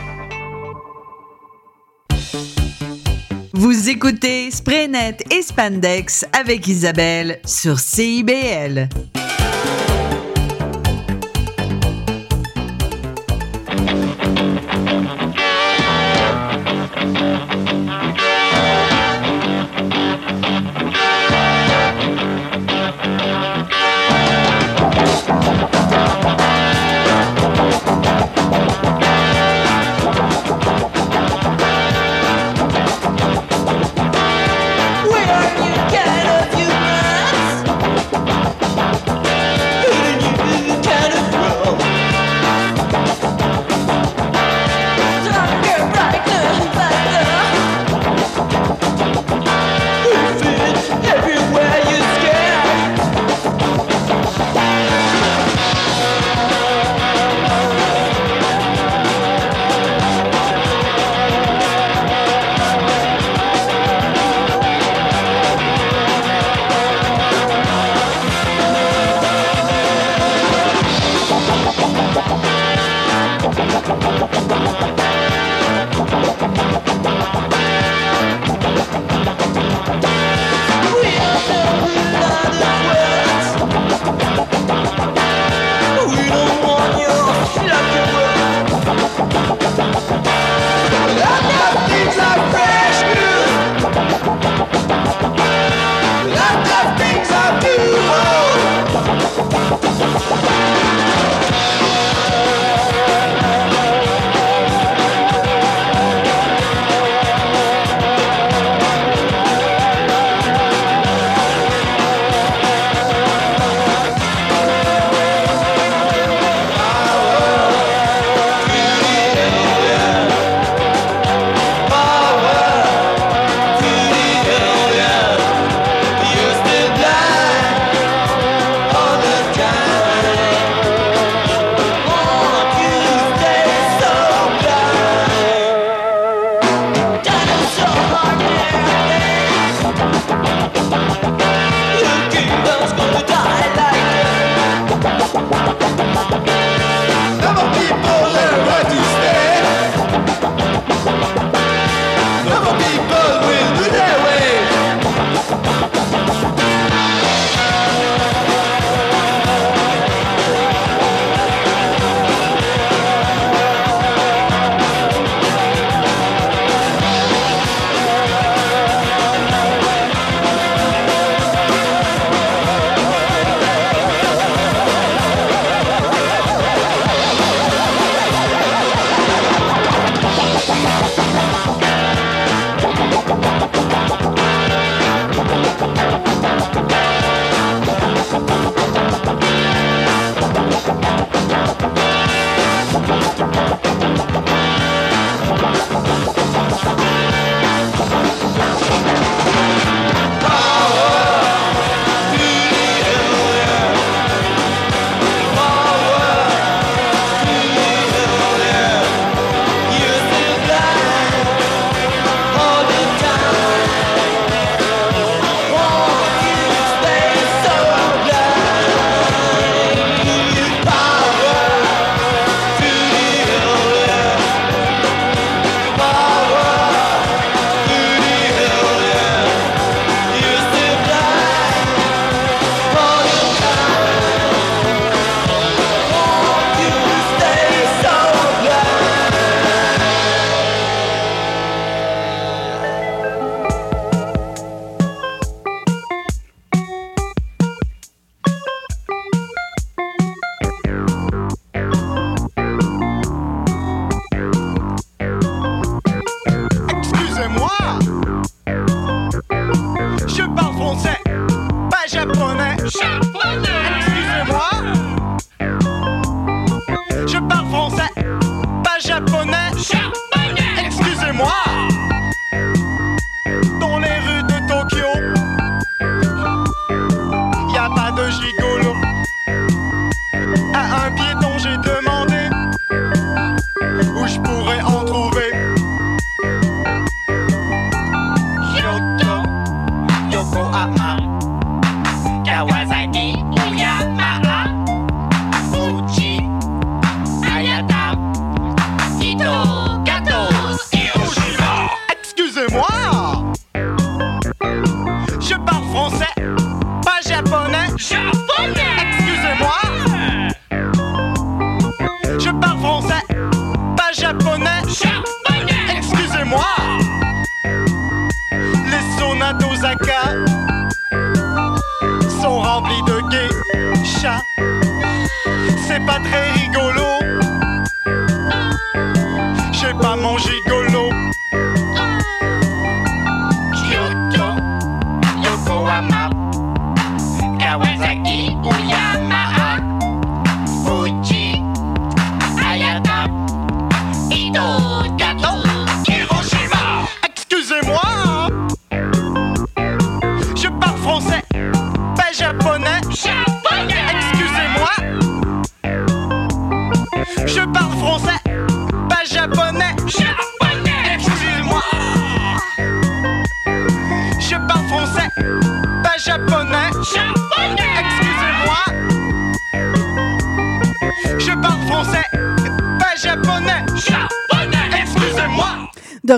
Vous écoutez Spraynet et Spandex avec Isabelle sur CIBL.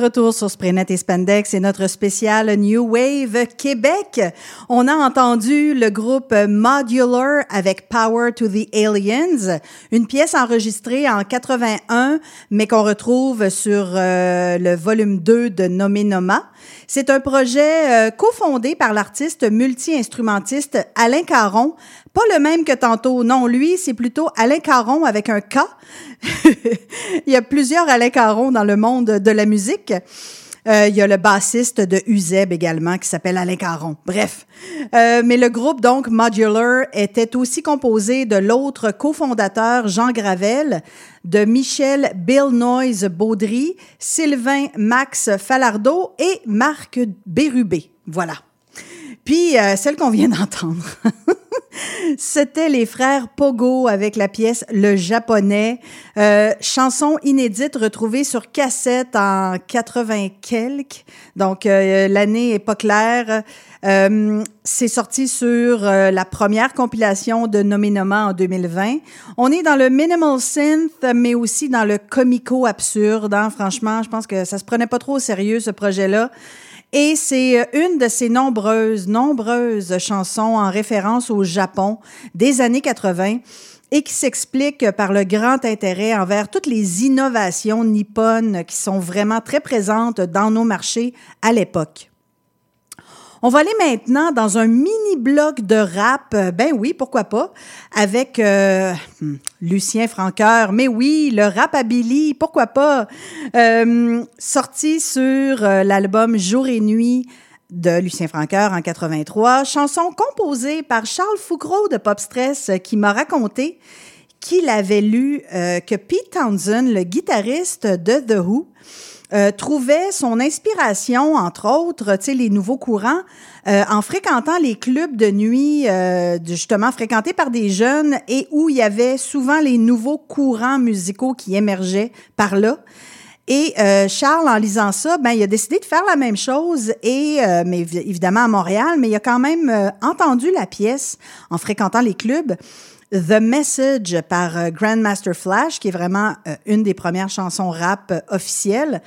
Retour sur Spraynet et Spandex et notre spécial New Wave Québec. On a entendu le groupe Modular avec Power to the Aliens, une pièce enregistrée en 81, mais qu'on retrouve sur euh, le volume 2 de Nommé Noma. C'est un projet euh, cofondé par l'artiste multi-instrumentiste Alain Caron. Pas le même que tantôt. Non, lui, c'est plutôt Alain Caron avec un K. il y a plusieurs Alain Caron dans le monde de la musique. Euh, il y a le bassiste de Uzeb également qui s'appelle Alain Caron. Bref. Euh, mais le groupe, donc, Modular, était aussi composé de l'autre cofondateur, Jean Gravel, de Michel Bill Noise Baudry, Sylvain Max Falardeau et Marc Bérubé. Voilà. Puis, euh, celle qu'on vient d'entendre. C'était les frères Pogo avec la pièce Le Japonais, euh, chanson inédite retrouvée sur cassette en 80 quelques. Donc euh, l'année est pas claire. Euh, c'est sorti sur euh, la première compilation de Nominoma en 2020. On est dans le minimal synth, mais aussi dans le comico absurde. hein. Franchement, je pense que ça se prenait pas trop au sérieux ce projet-là. Et c'est euh, une de ces nombreuses, nombreuses chansons en référence au Japon des années 80 et qui s'explique par le grand intérêt envers toutes les innovations nippones qui sont vraiment très présentes dans nos marchés à l'époque. On va aller maintenant dans un mini bloc de rap. Euh, Ben oui, pourquoi pas, avec euh, hmm, Lucien Franqueur. Mais oui, le rap à Billy, pourquoi pas. Euh, sorti sur euh, l'album Jour et Nuit de Lucien Franqueur en 83. Chanson composée par Charles Foucault de Pop Stress qui m'a raconté qu'il avait lu que Pete Townsend, le guitariste de The Who, euh, trouvait son inspiration, entre autres, tu sais, les nouveaux courants, euh, en fréquentant les clubs de nuit, euh, justement fréquentés par des jeunes et où il y avait souvent les nouveaux courants musicaux qui émergeaient par là. Et euh, Charles, en lisant ça, ben, il a décidé de faire la même chose, et, euh, mais évi- évidemment à Montréal, mais il a quand même euh, entendu la pièce en fréquentant les clubs. The Message par euh, Grandmaster Flash, qui est vraiment euh, une des premières chansons rap euh, officielles.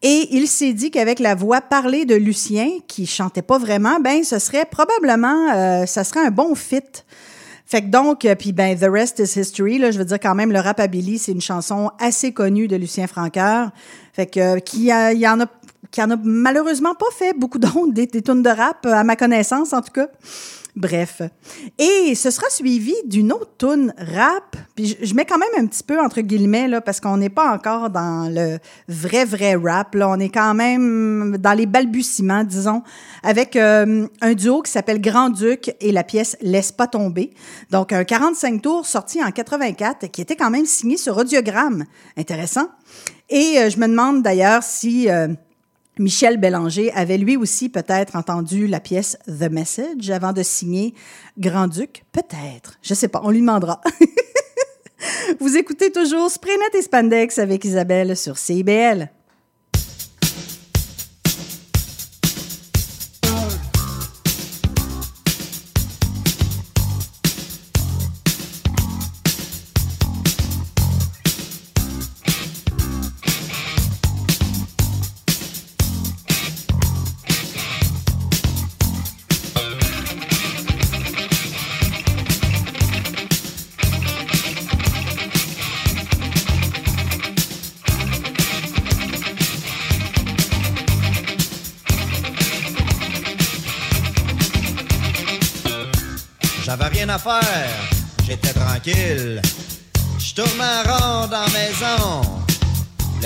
Et il s'est dit qu'avec la voix parlée de Lucien, qui chantait pas vraiment, ben ce serait probablement, euh, ça serait un bon fit. Fait que donc, puis ben, The Rest is History, là, je veux dire quand même, le rap à Billy, c'est une chanson assez connue de Lucien Franqueur. Fait que, qui il y en a, qui en a malheureusement pas fait beaucoup d'autres, des, des tunes de rap, à ma connaissance en tout cas. Bref. Et ce sera suivi d'une autre tune rap. Puis je, mets quand même un petit peu entre guillemets là parce qu'on n'est pas encore dans le vrai vrai rap là. On est quand même dans les balbutiements, disons, avec euh, un duo qui s'appelle Grand Duc et la pièce Laisse pas tomber. Donc un 45 tours sorti en 84 qui était quand même signé sur audiogramme. Intéressant. Et euh, je me demande d'ailleurs si euh, Michel Bélanger avait lui aussi peut-être entendu la pièce The Message avant de signer Grand-Duc. Peut-être. Je sais pas. On lui demandera. Vous écoutez toujours Spraynet et Spandex avec Isabelle sur CIBL.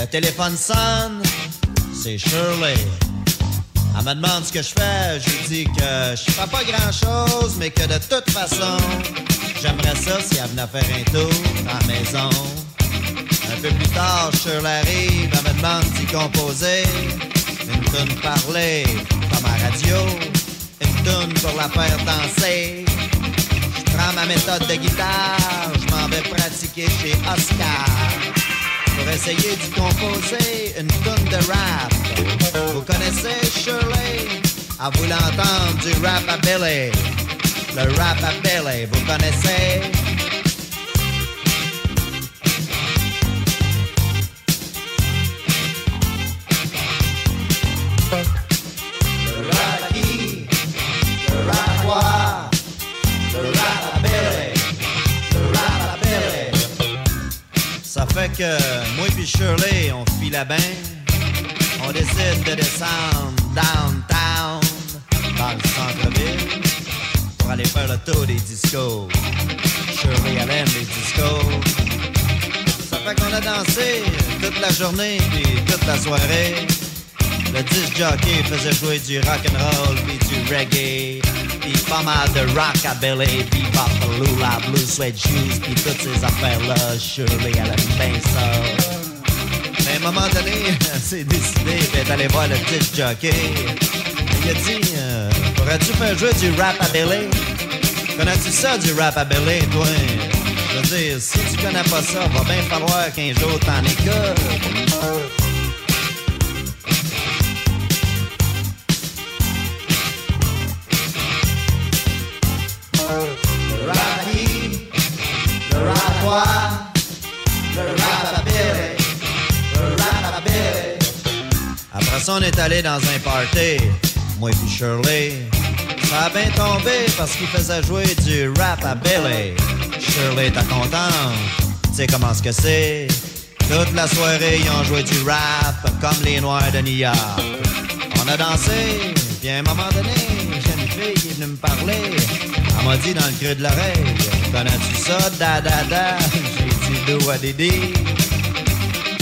Téléphone sonne, c'est Shirley. Elle me demande ce que je fais, je lui dis que je fais pas grand chose, mais que de toute façon, j'aimerais ça si elle venait faire un tour dans la maison. Un peu plus tard, Shirley arrive, elle me demande d'y composer. Une tune parler, comme à radio. Une tune pour la faire danser. Je prends ma méthode de guitare, je m'en vais pratiquer chez Oscar pour essayer d'y composer une tonne de rap. Vous connaissez Shirley? À vous l'entendre du rap à Billy. Le rap à Billy, vous connaissez? Moi puis Shirley, on file bien. On décide de descendre downtown, dans le centre-ville, pour aller faire le tour des discos. Shirley, elle aime les discos. Ça fait qu'on a dansé toute la journée puis toute la soirée. Le disc jockey faisait jouer du rock and roll puis du reggae, puis pas mal de rockabilly, puis pop lula, blue sweat shoes, puis toutes ces affaires-là. Shirley, elle aime bien ça. Mais à un moment donné, elle s'est décidée puis elle est allée voir le disc jockey. Il a dit, euh, pourrais-tu faire jouer du rap à Billy? Connais-tu ça du rap à Billy, toi? Je veux dire, si tu connais pas ça, va bien falloir qu'un jour t'en écoutes. Après ça, on est allé dans un party, moi et Shirley. Ça a bien tombé parce qu'il faisait jouer du rap à Billy. Shirley, t'es contente? Tu sais comment ce que c'est? Toute la soirée, ils ont joué du rap comme les Noirs de New York. On a dansé, puis à un moment donné, j'ai une fille qui est venue me parler. Elle m'a dit dans le creux de l'oreille, connais-tu ça, da da da? J'ai dit do what did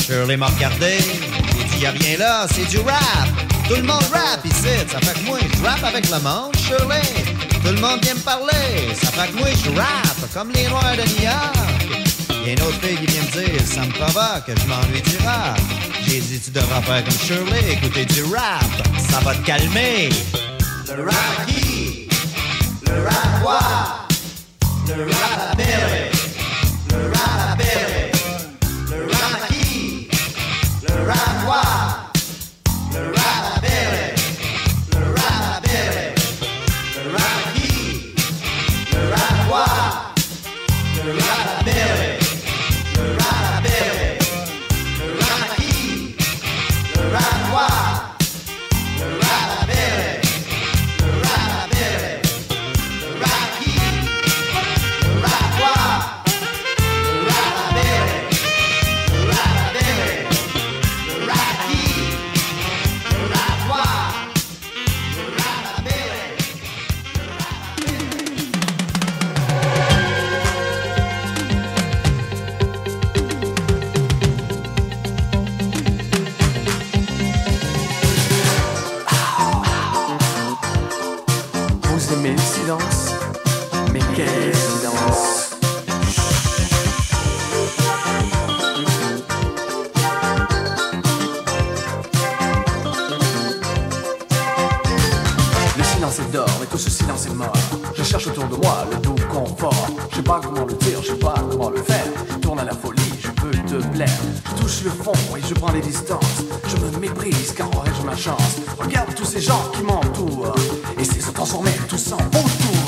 Shirley m'a regardé, j'ai dit y'a rien là, c'est du rap. Tout le monde rap ici, ça fait que moi je rappe avec le monde, Shirley. Tout le monde vient me parler, ça fait que moi je rappe comme les Noirs de New York. Y a une autre fille qui vient me dire, ça me provoque, je m'ennuie du rap. J'ai dit, tu devras faire comme Shirley, écouter du rap, ça va te calmer. Le rap à qui? Le rap à quoi? Le rap à Billy. Autour de moi le doux confort. Je sais pas comment le dire, je sais pas comment le faire. Je tourne à la folie, je peux te plaire. Je touche le fond et je prends les distances. Je me méprise car aurais-je ma chance? Regarde tous ces gens qui m'entourent. Et c'est se transformer tous en beau tour.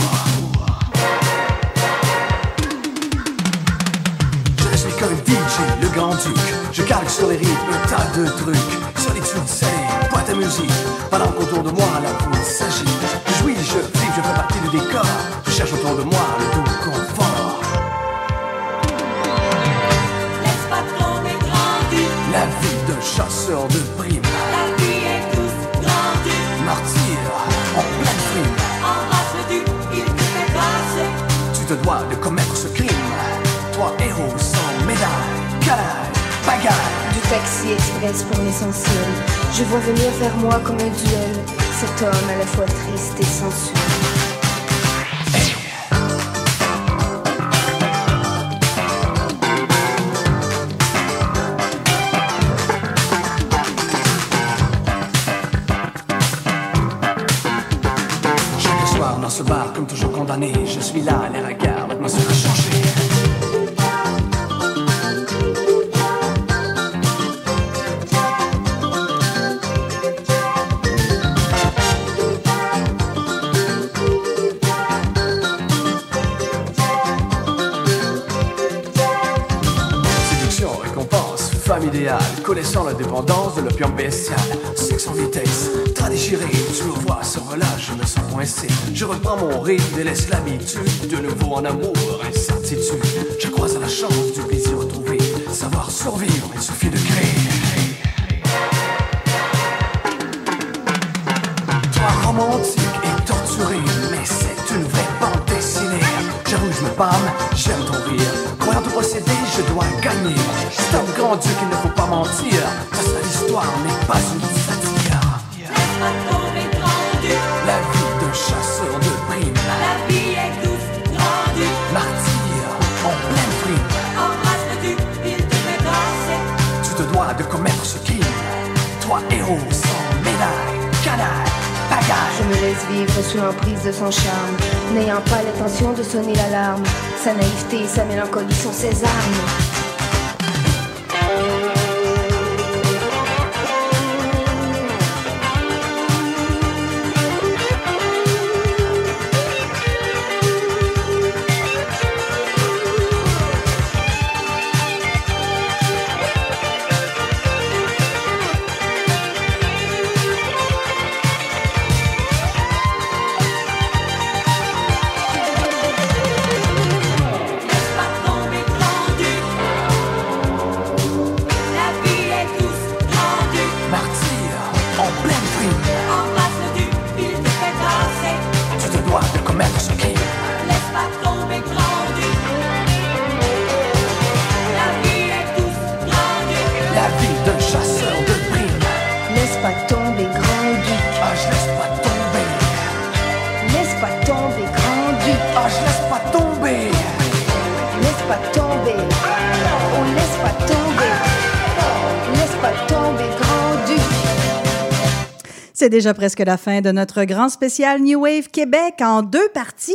Je suis comme DJ, le grand duc. Je calque sur les rythmes un tas de trucs. Solitude salée, boîte à musique. Pendant qu'autour de moi la foule s'agit. Dois de commettre ce crime. Toi, héros sans médaille, canaille, bagaille. Du taxi express pour l'essentiel. Je vois venir vers moi comme un duel. Cet homme à la fois triste et sensuel. Chaque soir dans ce bar, comme toujours condamné, dépendance de l'opium bestial. Sexe en vitesse, tas déchiré, je me vois sans relâche, je me sens coincé. Je reprends mon rythme et laisse l'habitude, de nouveau en amour, incertitude. Je crois à la chance du plaisir retrouvé, savoir survivre, il suffit de créer. Toi romantique et torturé, mais c'est une vraie bande dessinée. J'avoue, je me pâme, j'aime ton rire. Croyant tout posséder, je dois gagner. C'est un grand Dieu sous l'emprise de son charme, n'ayant pas l'intention de sonner l'alarme. Sa naïveté et sa mélancolie sont ses armes. C'est déjà presque la fin de notre grand spécial New Wave Québec en deux parties.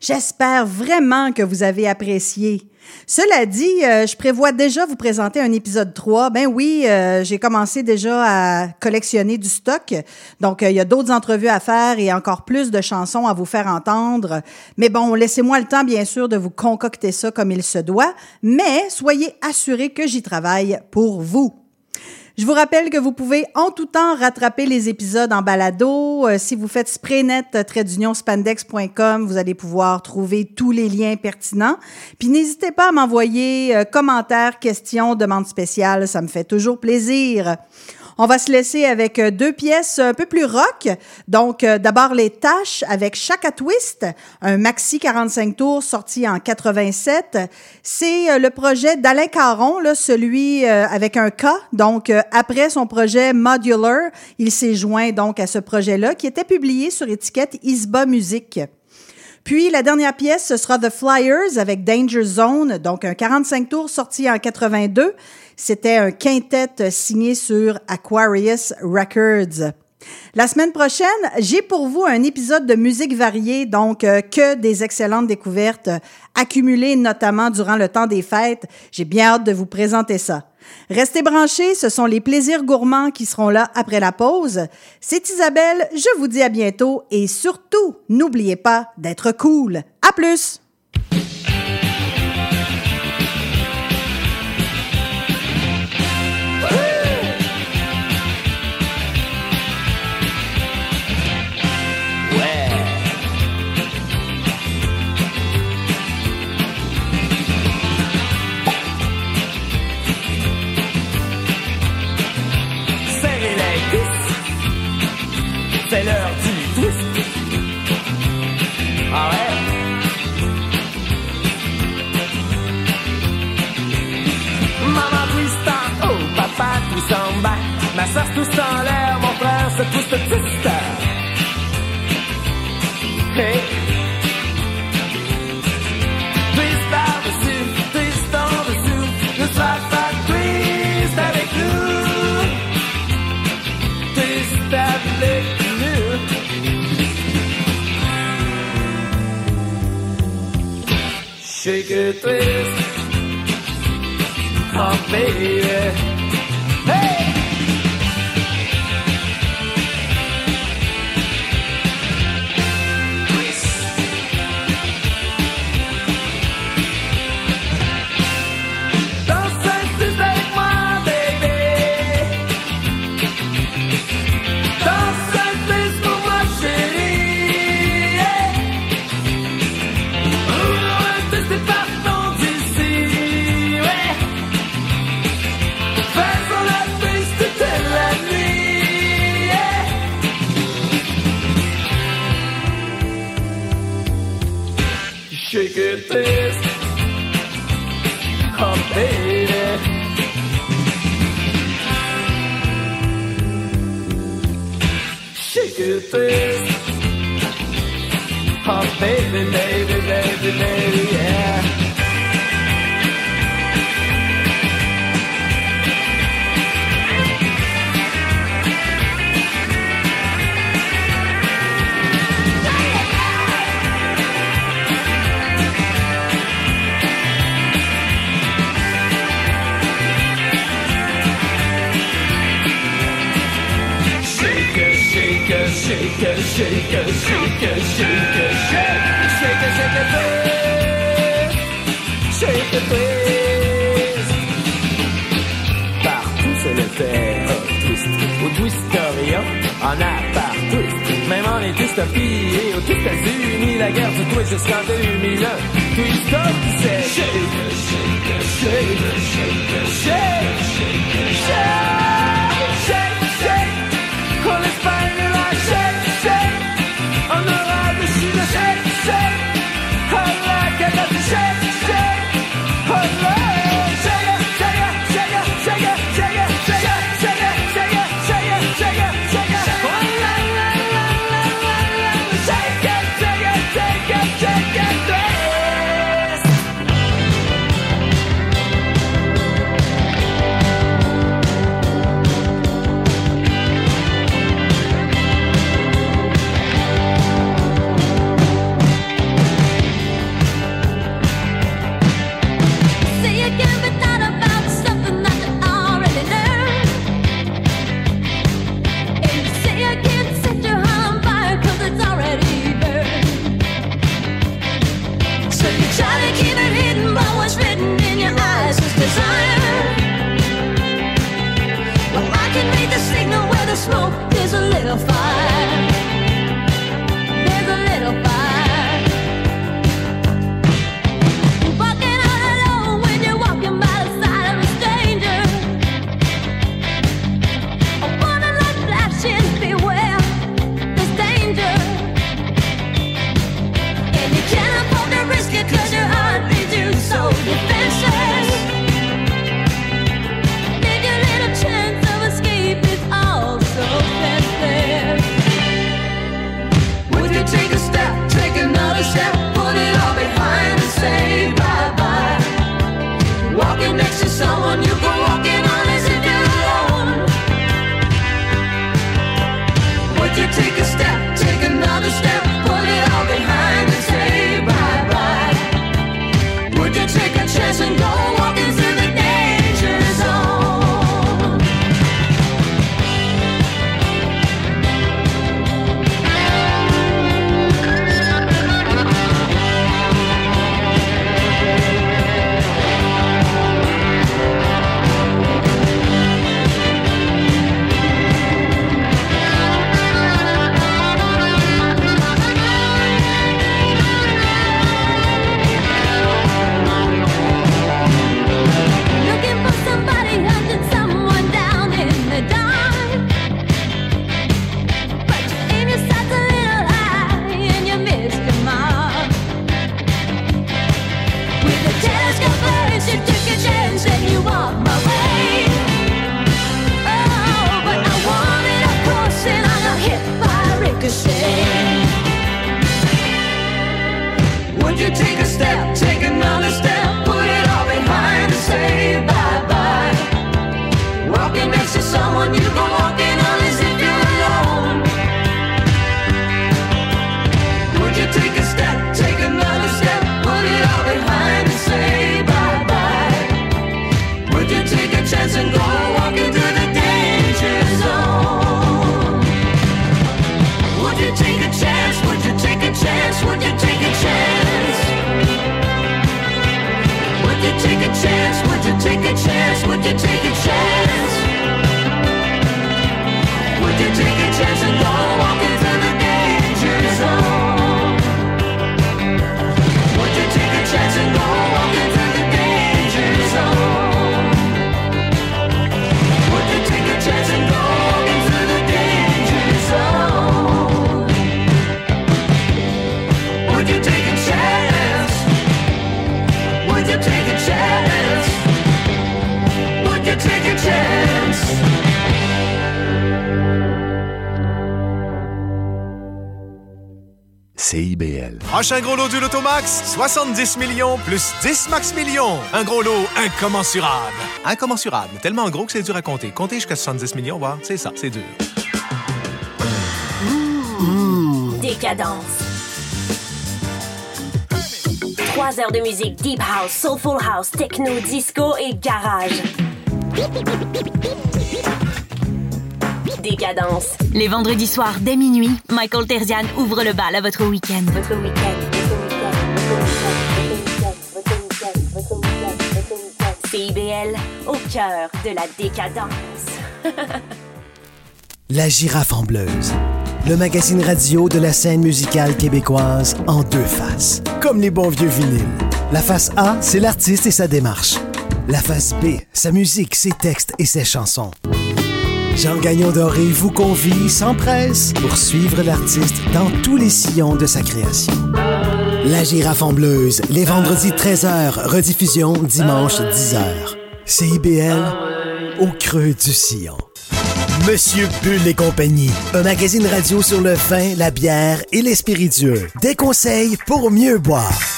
J'espère vraiment que vous avez apprécié. Cela dit, euh, je prévois déjà vous présenter un épisode 3. Ben oui, euh, j'ai commencé déjà à collectionner du stock. Donc, euh, il y a d'autres entrevues à faire et encore plus de chansons à vous faire entendre. Mais bon, laissez-moi le temps, bien sûr, de vous concocter ça comme il se doit. Mais soyez assurés que j'y travaille pour vous. Je vous rappelle que vous pouvez en tout temps rattraper les épisodes en balado. Euh, si vous faites spraynet-spandex.com, vous allez pouvoir trouver tous les liens pertinents. Puis n'hésitez pas à m'envoyer euh, commentaires, questions, demandes spéciales. Ça me fait toujours plaisir. On va se laisser avec euh, deux pièces un peu plus rock. Donc, euh, d'abord Les Tâches avec Chaka Twist, un maxi 45 tours sorti en 87. C'est euh, le projet d'Alain Caron, là, celui avec un K. Donc, après son projet Modular, il s'est joint donc à ce projet-là qui était publié sur étiquette Isba Music. Puis la dernière pièce, ce sera The Flyers avec Danger Zone, donc un 45 tours sorti en 82. C'était un quintet signé sur Aquarius Records. La semaine prochaine, j'ai pour vous un épisode de musique variée, donc euh, que des excellentes découvertes euh, accumulées notamment durant le temps des fêtes. J'ai bien hâte de vous présenter ça. Restez branchés, ce sont les plaisirs gourmands qui seront là après la pause. C'est Isabelle, je vous dis à bientôt et surtout, n'oubliez pas d'être cool. À plus! C'est l'heure du twist. Ah ouais? Maman twist en haut, papa twist en bas. Ma soeur twist en l'air, mon frère se twist Shake a twist. Oh baby. It, twist. Oh, baby. Shake it, twist. Oh, baby, baby, baby, baby, yeah. Shake shake shake shake shake shake Shake shake. Partout c'est le terre twist. Au Twistoria, en a par twist. Même en Éthiopie et aux États-Unis, la guerre du twist jusqu'en 2001. Twist up, c'est shake shake shake shake shake, shake shake, smoke, there's a little fire. a chance? Would you take a chance? Would you take a chance and go on? CIBL. Prochain gros lot du Lotomax, 70 millions plus 10 max millions. Un gros lot incommensurable. Incommensurable, tellement gros que c'est dur à compter. Compter jusqu'à 70 millions, voir, c'est ça, c'est dur. Décadence. Trois heures de musique deep house, soulful house, techno, disco et garage. Décadence. Les vendredis soirs, dès minuit, Michael Terzian ouvre le bal à votre week-end. Votre CIBL, au cœur de la décadence. La girafe en bleuse. Le magazine radio de la scène musicale québécoise en deux faces. Comme les bons vieux vinyles. La face A, c'est l'artiste et sa démarche. La face B, sa musique, ses textes et ses chansons. Jean Gagnon Doré vous convie sans presse pour suivre l'artiste dans tous les sillons de sa création. La girafe en les vendredis 13h, rediffusion dimanche 10h. CIBL, au creux du sillon. Monsieur Bull et compagnie, un magazine radio sur le vin, la bière et les spiritueux. Des conseils pour mieux boire.